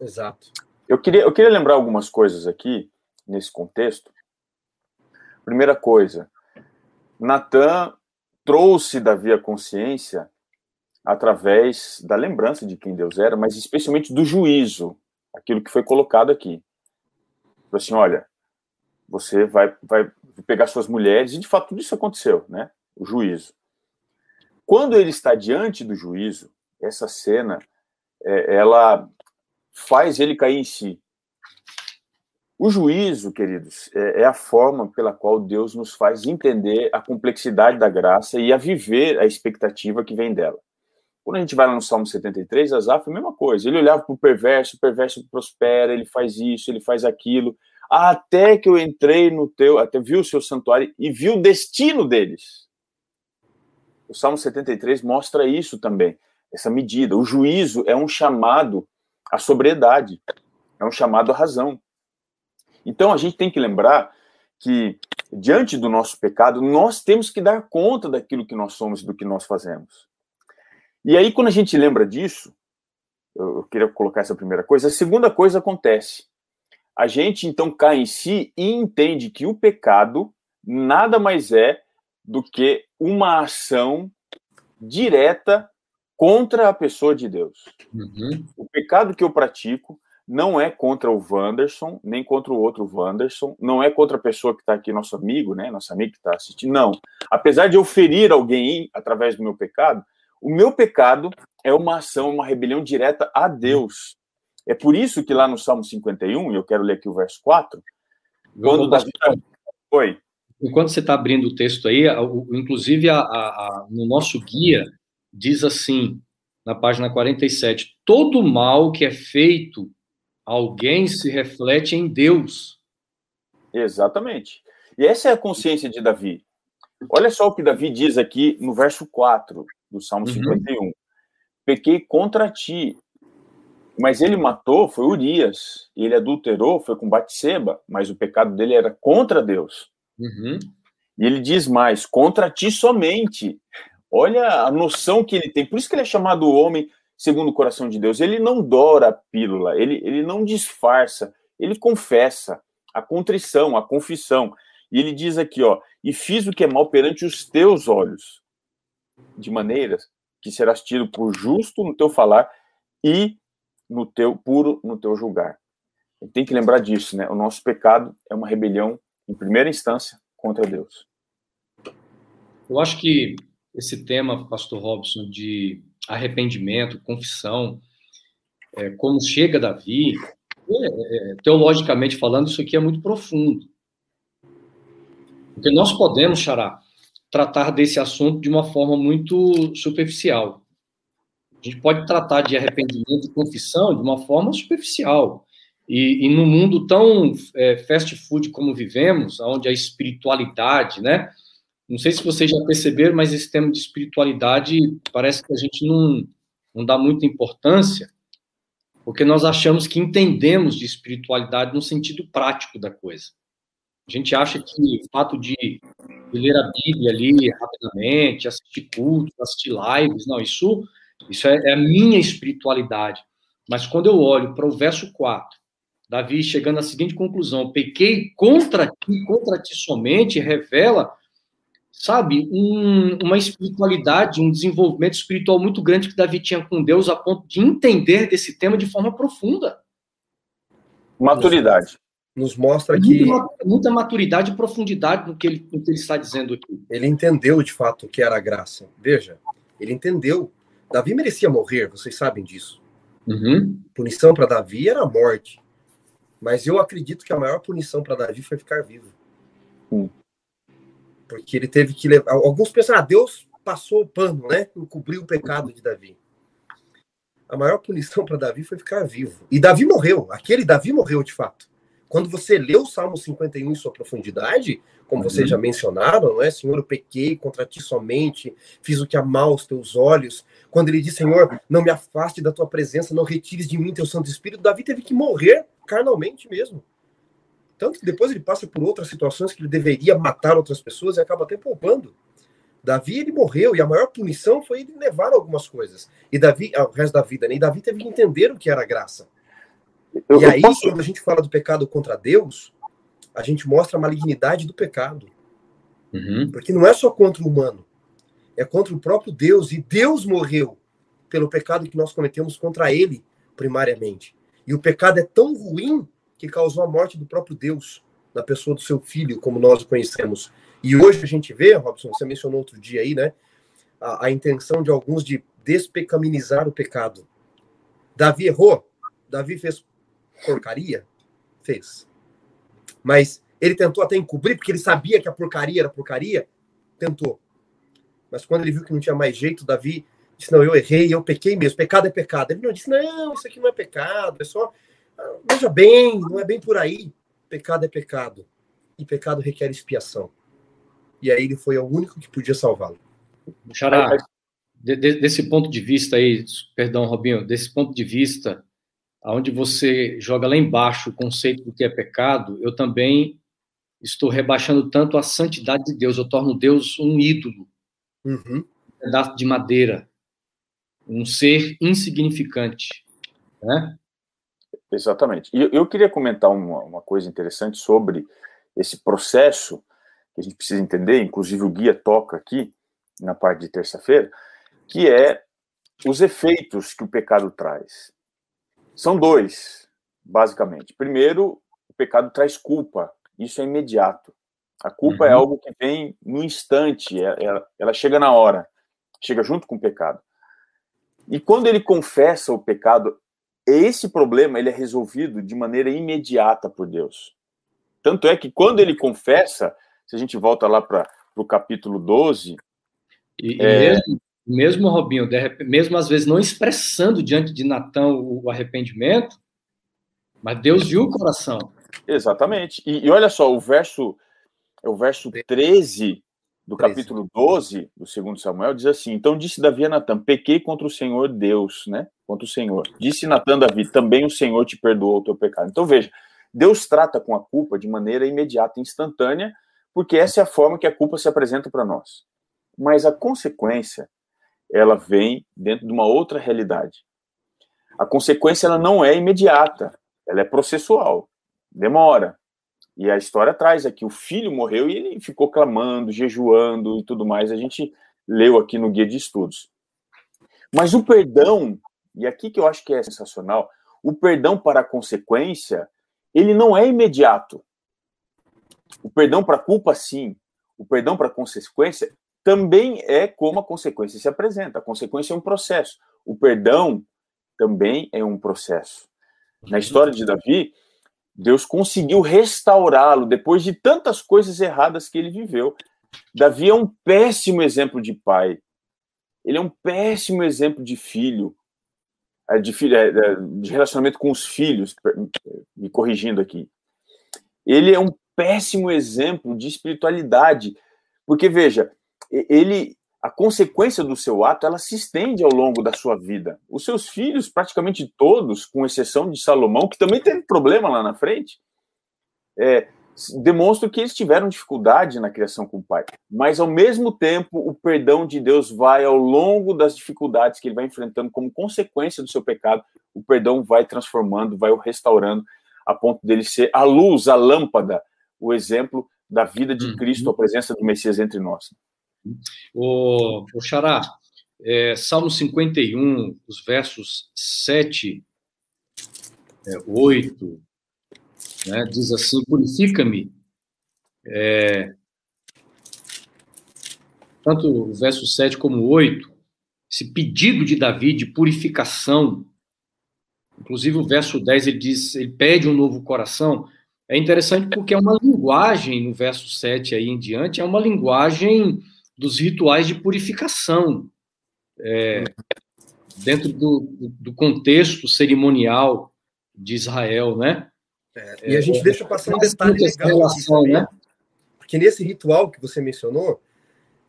Exato. Eu queria, eu queria lembrar algumas coisas aqui, nesse contexto. Primeira coisa, Natan trouxe Davi a consciência através da lembrança de quem Deus era, mas especialmente do juízo, aquilo que foi colocado aqui. Falou assim, olha, você vai, vai pegar suas mulheres, e de fato tudo isso aconteceu, né? O juízo. Quando ele está diante do juízo, essa cena, é, ela faz ele cair em si. O juízo, queridos, é, é, a forma pela qual Deus nos faz entender a complexidade da graça e a viver a expectativa que vem dela. Quando a gente vai lá no Salmo 73, Asaf é a mesma coisa. Ele olhava para o perverso, o perverso prospera, ele faz isso, ele faz aquilo, até que eu entrei no teu, até vi o seu santuário e vi o destino deles. O Salmo 73 mostra isso também, essa medida. O juízo é um chamado à sobriedade, é um chamado à razão. Então a gente tem que lembrar que diante do nosso pecado, nós temos que dar conta daquilo que nós somos e do que nós fazemos. E aí, quando a gente lembra disso, eu queria colocar essa primeira coisa, a segunda coisa acontece. A gente então cai em si e entende que o pecado nada mais é do que uma ação direta contra a pessoa de Deus. Uhum. O pecado que eu pratico não é contra o Wanderson, nem contra o outro Wanderson, não é contra a pessoa que está aqui, nosso amigo, né, nosso amigo que está assistindo, não. Apesar de eu ferir alguém através do meu pecado, o meu pecado é uma ação, uma rebelião direta a Deus. É por isso que lá no Salmo 51, e eu quero ler aqui o verso 4, quando Davi... Oi. Enquanto você está abrindo o texto aí, inclusive a, a, a, no nosso guia diz assim, na página 47, todo mal que é feito Alguém se reflete em Deus. Exatamente. E essa é a consciência de Davi. Olha só o que Davi diz aqui no verso 4 do Salmo uhum. 51. Pequei contra ti. Mas ele matou, foi Urias. Ele adulterou, foi com Batseba. Mas o pecado dele era contra Deus. Uhum. E ele diz mais: contra ti somente. Olha a noção que ele tem. Por isso que ele é chamado homem segundo o coração de Deus. Ele não dora a pílula, ele, ele não disfarça, ele confessa a contrição, a confissão. E ele diz aqui, ó, e fiz o que é mal perante os teus olhos, de maneira que serás tido por justo no teu falar e no teu puro no teu julgar. Tem que lembrar disso, né? O nosso pecado é uma rebelião em primeira instância contra Deus. Eu acho que esse tema, pastor Robson, de arrependimento, confissão, é, como chega Davi, é, é, teologicamente falando, isso aqui é muito profundo. Porque nós podemos, Xará, tratar desse assunto de uma forma muito superficial. A gente pode tratar de arrependimento e confissão de uma forma superficial. E, e no mundo tão é, fast food como vivemos, onde a espiritualidade, né? Não sei se vocês já perceberam, mas esse tema de espiritualidade parece que a gente não, não dá muita importância, porque nós achamos que entendemos de espiritualidade no sentido prático da coisa. A gente acha que o fato de ler a Bíblia ali rapidamente, assistir cultos, assistir lives, não, isso, isso é, é a minha espiritualidade. Mas quando eu olho para o verso 4, Davi chegando à seguinte conclusão: pequei contra ti, contra ti somente, revela, sabe, um, uma espiritualidade, um desenvolvimento espiritual muito grande que Davi tinha com Deus, a ponto de entender desse tema de forma profunda. Maturidade nos mostra que. Muita, muita maturidade e profundidade no que, ele, no que ele está dizendo aqui. Ele entendeu de fato o que era a graça. Veja, ele entendeu. Davi merecia morrer, vocês sabem disso. Uhum. Punição para Davi era a morte. Mas eu acredito que a maior punição para Davi foi ficar vivo. Hum. Porque ele teve que levar. Alguns pensam, ah, Deus passou o pano, né? Encobriu o pecado de Davi. A maior punição para Davi foi ficar vivo. E Davi morreu. Aquele Davi morreu de fato. Quando você lê o Salmo 51 em sua profundidade, como vocês já uhum. mencionaram, não é? Senhor, eu pequei contra ti somente, fiz o que amar aos teus olhos. Quando ele diz, Senhor, não me afaste da tua presença, não retires de mim teu Santo Espírito, Davi teve que morrer carnalmente mesmo. Tanto que depois ele passa por outras situações que ele deveria matar outras pessoas e acaba até poupando. Davi, ele morreu e a maior punição foi ele levar algumas coisas. E Davi, ao resto da vida, né? E Davi teve que entender o que era graça. Eu, e aí, posso... quando a gente fala do pecado contra Deus, a gente mostra a malignidade do pecado. Uhum. Porque não é só contra o humano, é contra o próprio Deus. E Deus morreu pelo pecado que nós cometemos contra ele, primariamente. E o pecado é tão ruim que causou a morte do próprio Deus, na pessoa do seu filho, como nós o conhecemos. E hoje a gente vê, Robson, você mencionou outro dia aí, né? A, a intenção de alguns de despecaminizar o pecado. Davi errou. Davi fez porcaria? Fez. Mas ele tentou até encobrir, porque ele sabia que a porcaria era porcaria? Tentou. Mas quando ele viu que não tinha mais jeito, Davi disse: Não, eu errei, eu pequei mesmo. Pecado é pecado. Ele não disse: Não, isso aqui não é pecado, é só. Ah, veja bem, não é bem por aí. Pecado é pecado. E pecado requer expiação. E aí ele foi o único que podia salvá-lo. Xará, desse ponto de vista aí, perdão, Robinho, desse ponto de vista, aonde você joga lá embaixo o conceito do que é pecado, eu também estou rebaixando tanto a santidade de Deus, eu torno Deus um ídolo, uhum. um pedaço de madeira, um ser insignificante, né? Exatamente. E eu queria comentar uma, uma coisa interessante sobre esse processo que a gente precisa entender, inclusive o guia toca aqui na parte de terça-feira, que é os efeitos que o pecado traz. São dois, basicamente. Primeiro, o pecado traz culpa. Isso é imediato. A culpa é uhum. é algo que vem no instante, ela, é, é, ela chega na hora, chega junto com o pecado. E quando ele confessa o pecado, esse problema ele é resolvido de maneira imediata por Deus. Tanto é que quando ele confessa, se a gente volta lá para o capítulo 12. E, é, mesmo, mesmo Robinho, mesmo às vezes não expressando diante de Natan o arrependimento, mas Deus viu o coração. Exatamente. E, e olha só, o verso, o verso 13 do 13. capítulo 12 do segundo Samuel diz assim: Então disse Davi a Natan: Pequei contra o Senhor Deus, né? Contra o Senhor. Disse Natan a Davi: Também o Senhor te perdoou o teu pecado. Então veja, Deus trata com a culpa de maneira imediata, instantânea, porque essa é a forma que a culpa se apresenta para nós. Mas a consequência ela vem dentro de uma outra realidade. A consequência ela não é imediata, ela é processual, demora. E a história traz aqui: o filho morreu e ele ficou clamando, jejuando e tudo mais. A gente leu aqui no guia de estudos. Mas o perdão, e aqui que eu acho que é sensacional, o perdão para a consequência, ele não é imediato. O perdão para a culpa, sim. O perdão para a consequência, também é como a consequência se apresenta. A consequência é um processo. O perdão também é um processo. Na história de Davi, Deus conseguiu restaurá-lo depois de tantas coisas erradas que ele viveu. Davi é um péssimo exemplo de pai. Ele é um péssimo exemplo de filho, é, de, é, de relacionamento com os filhos, me corrigindo aqui. Ele é um péssimo exemplo de espiritualidade, porque veja, ele a consequência do seu ato ela se estende ao longo da sua vida. Os seus filhos, praticamente todos, com exceção de Salomão, que também teve problema lá na frente, é, demonstram que eles tiveram dificuldade na criação com o pai. Mas, ao mesmo tempo, o perdão de Deus vai, ao longo das dificuldades que ele vai enfrentando como consequência do seu pecado, o perdão vai transformando, vai o restaurando, a ponto dele ser a luz, a lâmpada, o exemplo da vida de uhum. Cristo, a presença do Messias entre nós. O, o Xará, é, Salmo 51, os versos 7, é, 8, né, diz assim: Purifica-me. É, tanto o verso 7 como o 8, esse pedido de Davi de purificação, inclusive o verso 10 ele diz, ele pede um novo coração. É interessante porque é uma linguagem, no verso 7 aí em diante, é uma linguagem dos rituais de purificação, é, dentro do, do, contexto cerimonial de Israel, né? É, e a gente deixa passar um detalhe legal relação, aqui, né? porque nesse ritual que você mencionou,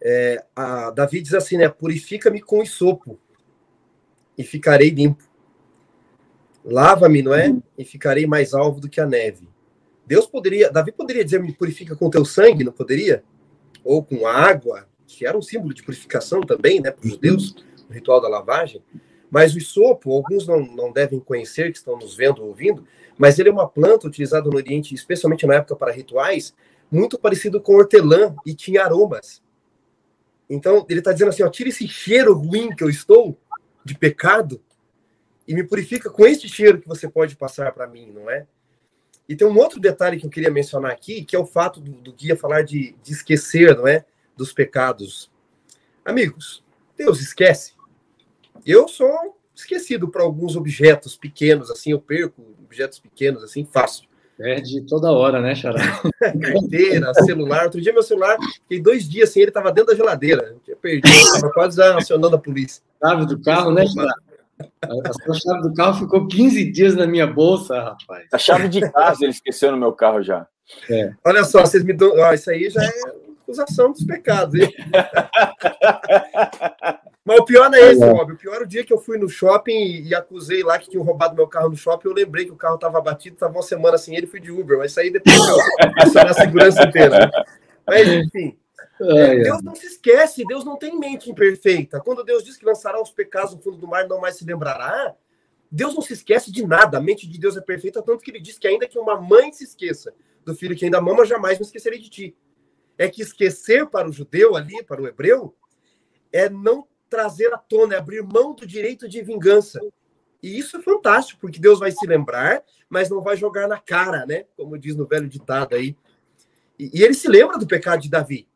é, a, Davi diz assim, né? Purifica-me com sopo e ficarei limpo. Lava-me, não é? Uhum. E ficarei mais alvo do que a neve. Deus poderia, Davi poderia dizer, me purifica com teu sangue, não poderia? Ou com água, que era um símbolo de purificação também, né, para os judeus, o ritual da lavagem. Mas o isopo, alguns não, não devem conhecer, que estão nos vendo ou ouvindo, mas ele é uma planta utilizada no Oriente, especialmente na época para rituais, muito parecido com hortelã e tinha aromas. Então, ele está dizendo assim: ó, tira esse cheiro ruim que eu estou, de pecado, e me purifica com este cheiro que você pode passar para mim, não é? E tem um outro detalhe que eu queria mencionar aqui, que é o fato do, do guia falar de, de esquecer, não é? Dos pecados. Amigos, Deus esquece. Eu sou esquecido para alguns objetos pequenos, assim, eu perco objetos pequenos, assim, fácil. Perde toda hora, né, Xará? [laughs] Carteira, celular. Outro dia meu celular, fiquei dois dias assim, ele estava dentro da geladeira. Eu tinha perdido, estava quase já acionando a polícia. Chave do carro, né, Xará? A chave do carro ficou 15 dias na minha bolsa, rapaz. A chave de casa ele esqueceu no meu carro já. É. Olha só, vocês me dão. Ó, isso aí já é acusação dos pecados. [laughs] Mas o pior não é esse, Bob. O pior é o dia que eu fui no shopping e acusei lá que tinham roubado meu carro no shopping. Eu lembrei que o carro estava batido, estava uma semana sem ele, fui de Uber. Mas isso aí depois eu a segurança inteira. Mas, enfim. É, Deus não se esquece, Deus não tem mente imperfeita. Quando Deus diz que lançará os pecados no fundo do mar, não mais se lembrará. Deus não se esquece de nada. A mente de Deus é perfeita, tanto que ele diz que ainda que uma mãe se esqueça do filho que ainda mama, jamais me esquecerei de ti é que esquecer para o judeu ali, para o hebreu, é não trazer à tona, é abrir mão do direito de vingança. E isso é fantástico, porque Deus vai se lembrar, mas não vai jogar na cara, né? Como diz no velho ditado aí. E, e ele se lembra do pecado de Davi,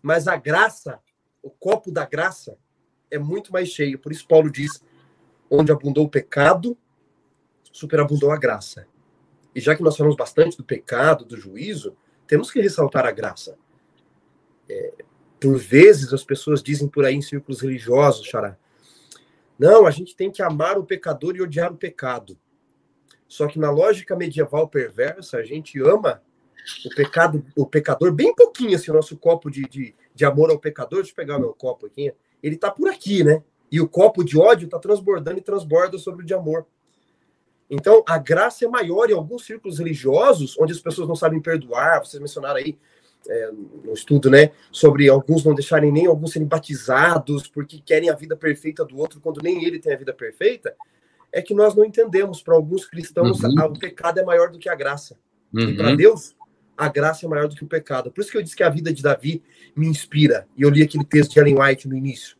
mas a graça, o copo da graça, é muito mais cheio. Por isso Paulo diz: onde abundou o pecado, superabundou a graça. E já que nós falamos bastante do pecado, do juízo, temos que ressaltar a graça. É, por vezes as pessoas dizem por aí em círculos religiosos, Xará, não, a gente tem que amar o pecador e odiar o pecado. Só que na lógica medieval perversa, a gente ama o pecado, o pecador bem pouquinho, assim, o nosso copo de, de, de amor ao pecador, deixa eu pegar meu copo aqui, ele tá por aqui, né? E o copo de ódio tá transbordando e transborda sobre o de amor. Então, a graça é maior em alguns círculos religiosos, onde as pessoas não sabem perdoar, vocês mencionaram aí é, no estudo, né, sobre alguns não deixarem nem alguns serem batizados porque querem a vida perfeita do outro quando nem ele tem a vida perfeita, é que nós não entendemos. Para alguns cristãos, uhum. o pecado é maior do que a graça. Uhum. E para Deus, a graça é maior do que o pecado. Por isso que eu disse que a vida de Davi me inspira. E eu li aquele texto de Ellen White no início.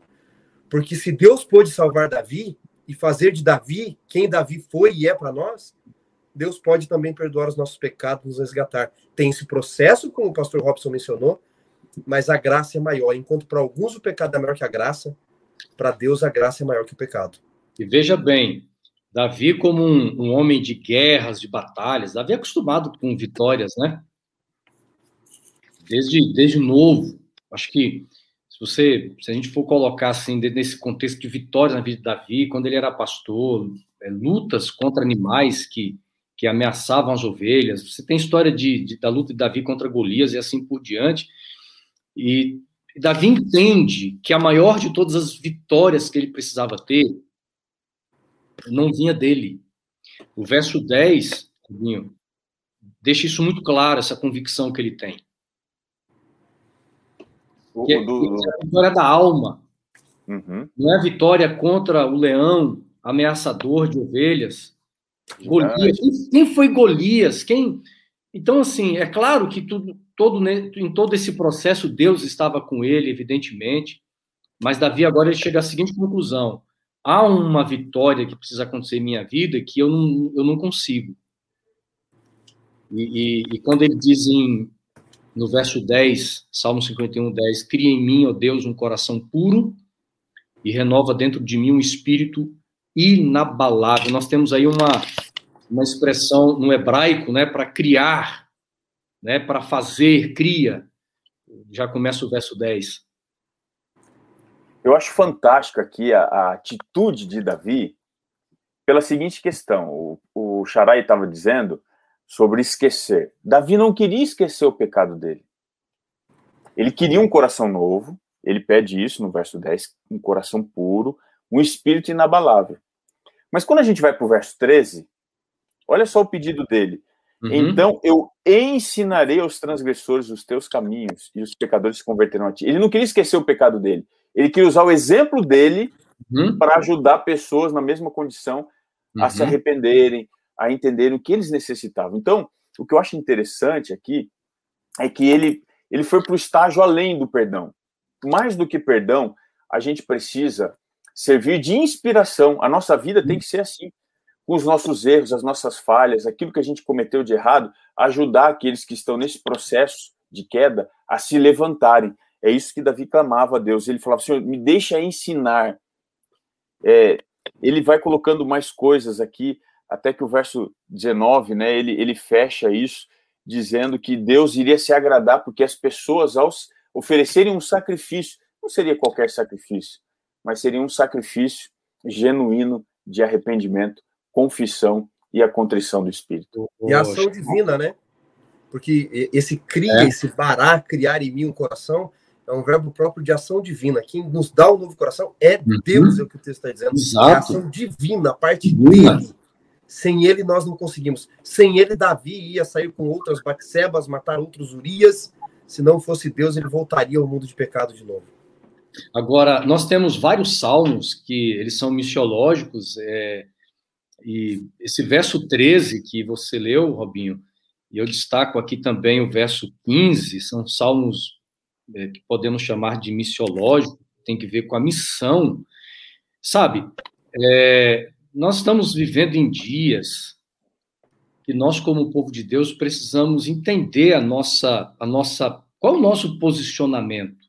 Porque se Deus pôde salvar Davi e fazer de Davi quem Davi foi e é para nós, Deus pode também perdoar os nossos pecados, nos resgatar. Tem esse processo, como o pastor Robson mencionou, mas a graça é maior. Enquanto para alguns o pecado é maior que a graça, para Deus a graça é maior que o pecado. E veja bem, Davi, como um, um, homem de guerras, de batalhas, Davi é acostumado com vitórias, né? Desde, desde novo. Acho que se você, se a gente for colocar assim nesse contexto de vitórias na vida de Davi, quando ele era pastor, é, lutas contra animais que que ameaçavam as ovelhas. Você tem história de, de, da luta de Davi contra Golias e assim por diante. E Davi entende que a maior de todas as vitórias que ele precisava ter não vinha dele. O verso 10, deixa isso muito claro, essa convicção que ele tem. Que é, do, é a vitória da alma. Uhum. Não é a vitória contra o leão ameaçador de ovelhas. Golias. Quem foi Golias? Quem? Então, assim, é claro que tudo, todo, em todo esse processo Deus estava com ele, evidentemente, mas Davi agora ele chega à seguinte conclusão: há uma vitória que precisa acontecer em minha vida que eu não, eu não consigo. E, e, e quando ele diz em, no verso 10, Salmo 51, 10, cria em mim, ó Deus, um coração puro e renova dentro de mim um espírito inabalável. Nós temos aí uma, uma expressão no hebraico, né, para criar, né, para fazer, cria. Já começa o verso 10. Eu acho fantástico aqui a, a atitude de Davi pela seguinte questão. O, o Sharai estava dizendo sobre esquecer. Davi não queria esquecer o pecado dele. Ele queria um coração novo, ele pede isso no verso 10, um coração puro, um espírito inabalável. Mas quando a gente vai para o verso 13, olha só o pedido dele. Uhum. Então eu ensinarei aos transgressores os teus caminhos e os pecadores se converterão a ti. Ele não queria esquecer o pecado dele. Ele queria usar o exemplo dele uhum. para ajudar pessoas na mesma condição a uhum. se arrependerem, a entenderem o que eles necessitavam. Então, o que eu acho interessante aqui é que ele, ele foi para o estágio além do perdão. Mais do que perdão, a gente precisa servir de inspiração. A nossa vida tem que ser assim. Com os nossos erros, as nossas falhas, aquilo que a gente cometeu de errado, ajudar aqueles que estão nesse processo de queda a se levantarem. É isso que Davi clamava a Deus. Ele falava: Senhor, me deixa ensinar. É, ele vai colocando mais coisas aqui, até que o verso 19, né, ele, ele fecha isso, dizendo que Deus iria se agradar, porque as pessoas, ao oferecerem um sacrifício, não seria qualquer sacrifício, mas seria um sacrifício genuíno de arrependimento, confissão e a contrição do espírito. E a ação divina, né? Porque esse cria, é. esse bará, criar em mim um coração, é um verbo próprio de ação divina. Quem nos dá o um novo coração é uhum. Deus, é o que o texto está dizendo. Exato. É a ação divina, a parte dele. Sem ele, nós não conseguimos. Sem ele, Davi ia sair com outras Baxebas, matar outros Urias. Se não fosse Deus, ele voltaria ao mundo de pecado de novo. Agora, nós temos vários salmos que eles são missiológicos, é, e esse verso 13 que você leu, Robinho, e eu destaco aqui também o verso 15, são salmos é, que podemos chamar de missiológicos, tem que ver com a missão. Sabe, é, nós estamos vivendo em dias que nós, como povo de Deus, precisamos entender a nossa, a nossa, qual o nosso posicionamento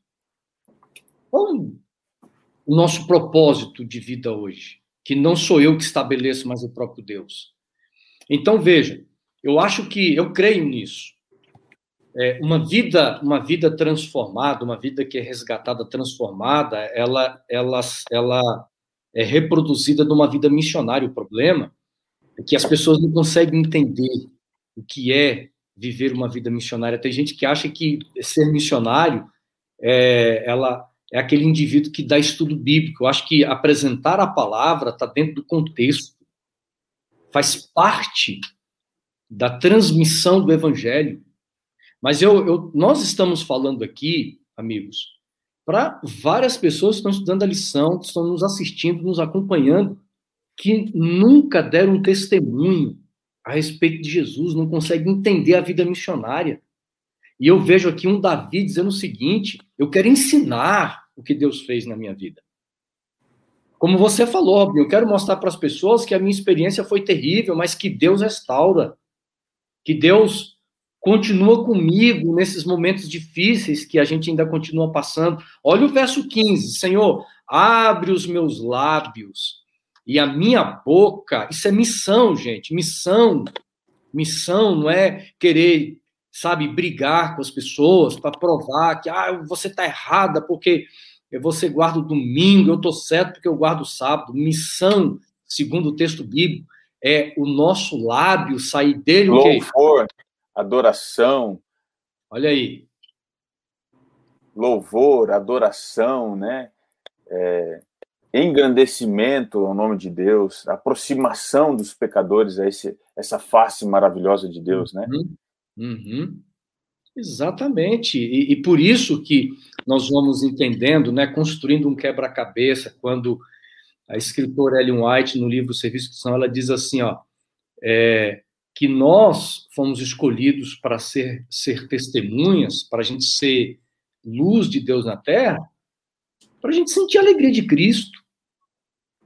qual o nosso propósito de vida hoje? Que não sou eu que estabeleço, mas o próprio Deus. Então, veja, eu acho que, eu creio nisso. É, uma vida uma vida transformada, uma vida que é resgatada, transformada, ela, ela, ela é reproduzida numa vida missionária. O problema é que as pessoas não conseguem entender o que é viver uma vida missionária. Tem gente que acha que ser missionário é, ela é aquele indivíduo que dá estudo bíblico. Eu acho que apresentar a palavra está dentro do contexto, faz parte da transmissão do evangelho. Mas eu, eu nós estamos falando aqui, amigos, para várias pessoas que estão estudando a lição, que estão nos assistindo, nos acompanhando, que nunca deram um testemunho a respeito de Jesus, não conseguem entender a vida missionária. E eu vejo aqui um Davi dizendo o seguinte: eu quero ensinar o que Deus fez na minha vida. Como você falou, eu quero mostrar para as pessoas que a minha experiência foi terrível, mas que Deus restaura, que Deus continua comigo nesses momentos difíceis que a gente ainda continua passando. Olha o verso 15: Senhor, abre os meus lábios e a minha boca. Isso é missão, gente, missão. Missão não é querer sabe, brigar com as pessoas para provar que ah, você está errada porque você guarda o domingo, eu estou certo porque eu guardo o sábado. Missão, segundo o texto bíblico, é o nosso lábio sair dele o quê? Louvor, adoração. Olha aí. Louvor, adoração, né? É, engrandecimento ao nome de Deus, aproximação dos pecadores a esse, essa face maravilhosa de Deus, né? Uhum. Uhum. Exatamente. E, e, por isso que nós vamos entendendo, né, construindo um quebra-cabeça, quando a escritora Ellen White, no livro Serviço Cristão, ela diz assim, ó, é, que nós fomos escolhidos para ser, ser testemunhas, para a gente ser luz de Deus na Terra, para a gente sentir a alegria de Cristo,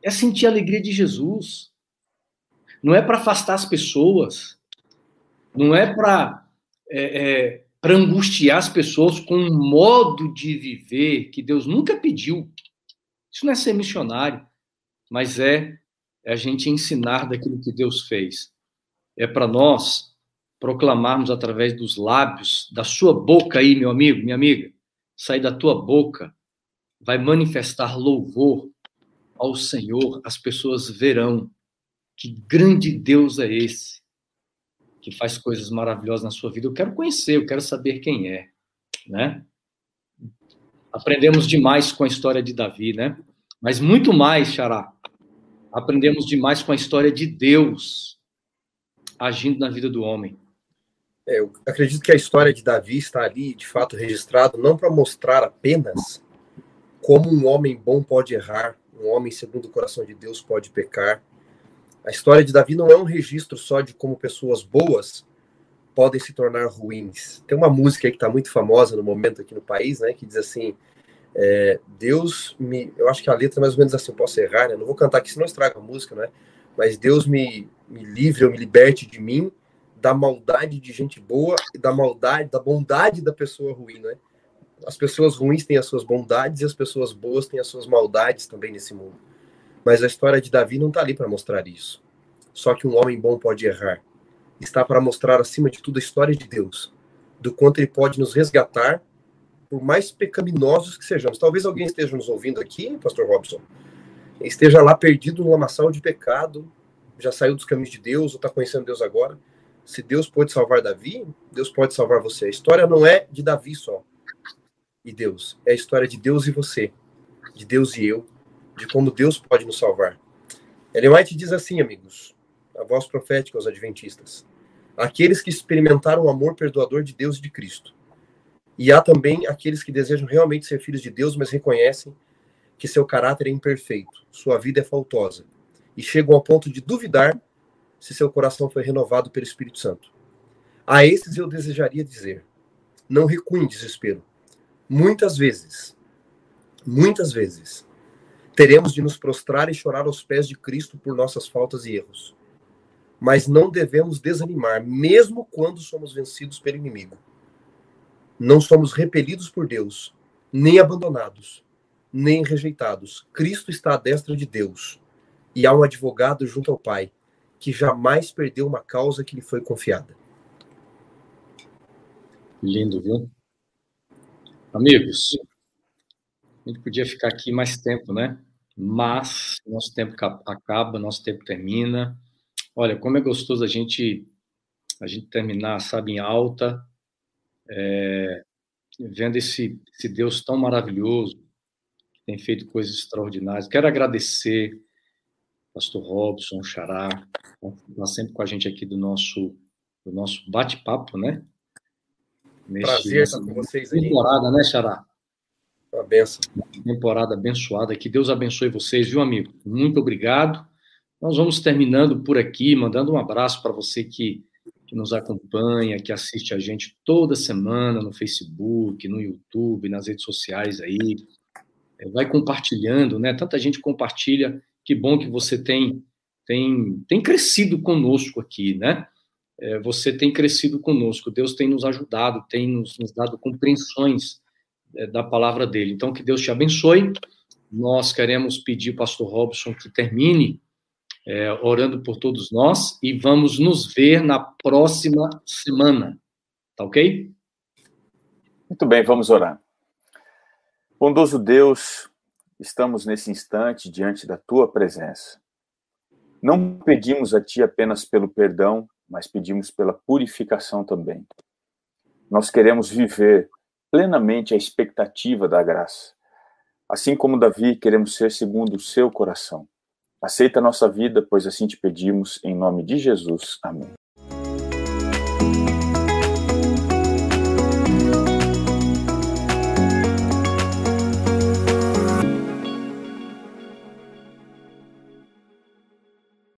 é sentir a alegria de Jesus. Não é para afastar as pessoas, não é para é, é, para angustiar as pessoas com um modo de viver que Deus nunca pediu. Isso não é ser missionário, mas é, é a gente ensinar daquilo que Deus fez. É para nós proclamarmos através dos lábios, da sua boca aí, meu amigo, minha amiga, sair da tua boca, vai manifestar louvor ao Senhor, as pessoas verão que grande Deus é esse que faz coisas maravilhosas na sua vida. Eu quero conhecer, eu quero saber quem é, né? Aprendemos demais com a história de Davi, né? Mas muito mais, Xará. Aprendemos demais com a história de Deus agindo na vida do homem. É, eu acredito que a história de Davi está ali, de fato, registrado não para mostrar apenas como um homem bom pode errar, um homem segundo o coração de Deus pode pecar, a história de Davi não é um registro só de como pessoas boas podem se tornar ruins. Tem uma música que está muito famosa no momento aqui no país, né, que diz assim: é, Deus me. Eu acho que a letra é mais ou menos assim, posso errar, né? Não vou cantar aqui, senão estraga a música, né? Mas Deus me, me livre ou me liberte de mim, da maldade de gente boa e da maldade, da bondade da pessoa ruim, né? As pessoas ruins têm as suas bondades e as pessoas boas têm as suas maldades também nesse mundo. Mas a história de Davi não está ali para mostrar isso. Só que um homem bom pode errar. Está para mostrar, acima de tudo, a história de Deus, do quanto ele pode nos resgatar, por mais pecaminosos que sejamos. Talvez alguém esteja nos ouvindo aqui, Pastor Robson, esteja lá perdido no lamaçal de pecado, já saiu dos caminhos de Deus, ou está conhecendo Deus agora. Se Deus pode salvar Davi, Deus pode salvar você. A história não é de Davi só e Deus, é a história de Deus e você, de Deus e eu, de como Deus pode nos salvar. Ellen White diz assim, amigos, a voz profética aos adventistas: aqueles que experimentaram o amor perdoador de Deus e de Cristo. E há também aqueles que desejam realmente ser filhos de Deus, mas reconhecem que seu caráter é imperfeito, sua vida é faltosa, e chegam ao ponto de duvidar se seu coração foi renovado pelo Espírito Santo. A esses eu desejaria dizer: não recuem em desespero. Muitas vezes, muitas vezes, teremos de nos prostrar e chorar aos pés de Cristo por nossas faltas e erros. Mas não devemos desanimar, mesmo quando somos vencidos pelo inimigo. Não somos repelidos por Deus, nem abandonados, nem rejeitados. Cristo está à destra de Deus e há um advogado junto ao Pai que jamais perdeu uma causa que lhe foi confiada. Lindo, viu? Amigos, a gente podia ficar aqui mais tempo, né? Mas nosso tempo acaba, nosso tempo termina. Olha, como é gostoso a gente a gente terminar, sabe, em alta, é, vendo esse, esse Deus tão maravilhoso, que tem feito coisas extraordinárias. Quero agradecer pastor Robson, Xará, está sempre com a gente aqui do nosso, do nosso bate-papo, né? Prazer estar com vocês aí. Temporada, né, Xará? Uma benção. Temporada abençoada. Que Deus abençoe vocês, viu, amigo? Muito obrigado. Nós vamos terminando por aqui, mandando um abraço para você que, que nos acompanha, que assiste a gente toda semana no Facebook, no YouTube, nas redes sociais aí. É, vai compartilhando, né? Tanta gente compartilha. Que bom que você tem tem, tem crescido conosco aqui, né? É, você tem crescido conosco. Deus tem nos ajudado, tem nos, nos dado compreensões da palavra dele. Então, que Deus te abençoe. Nós queremos pedir, pastor Robson, que termine é, orando por todos nós e vamos nos ver na próxima semana. Tá ok? Muito bem, vamos orar. Bondoso Deus, estamos nesse instante diante da tua presença. Não pedimos a Ti apenas pelo perdão, mas pedimos pela purificação também. Nós queremos viver plenamente a expectativa da graça. Assim como Davi, queremos ser segundo o seu coração. Aceita a nossa vida, pois assim te pedimos, em nome de Jesus. Amém.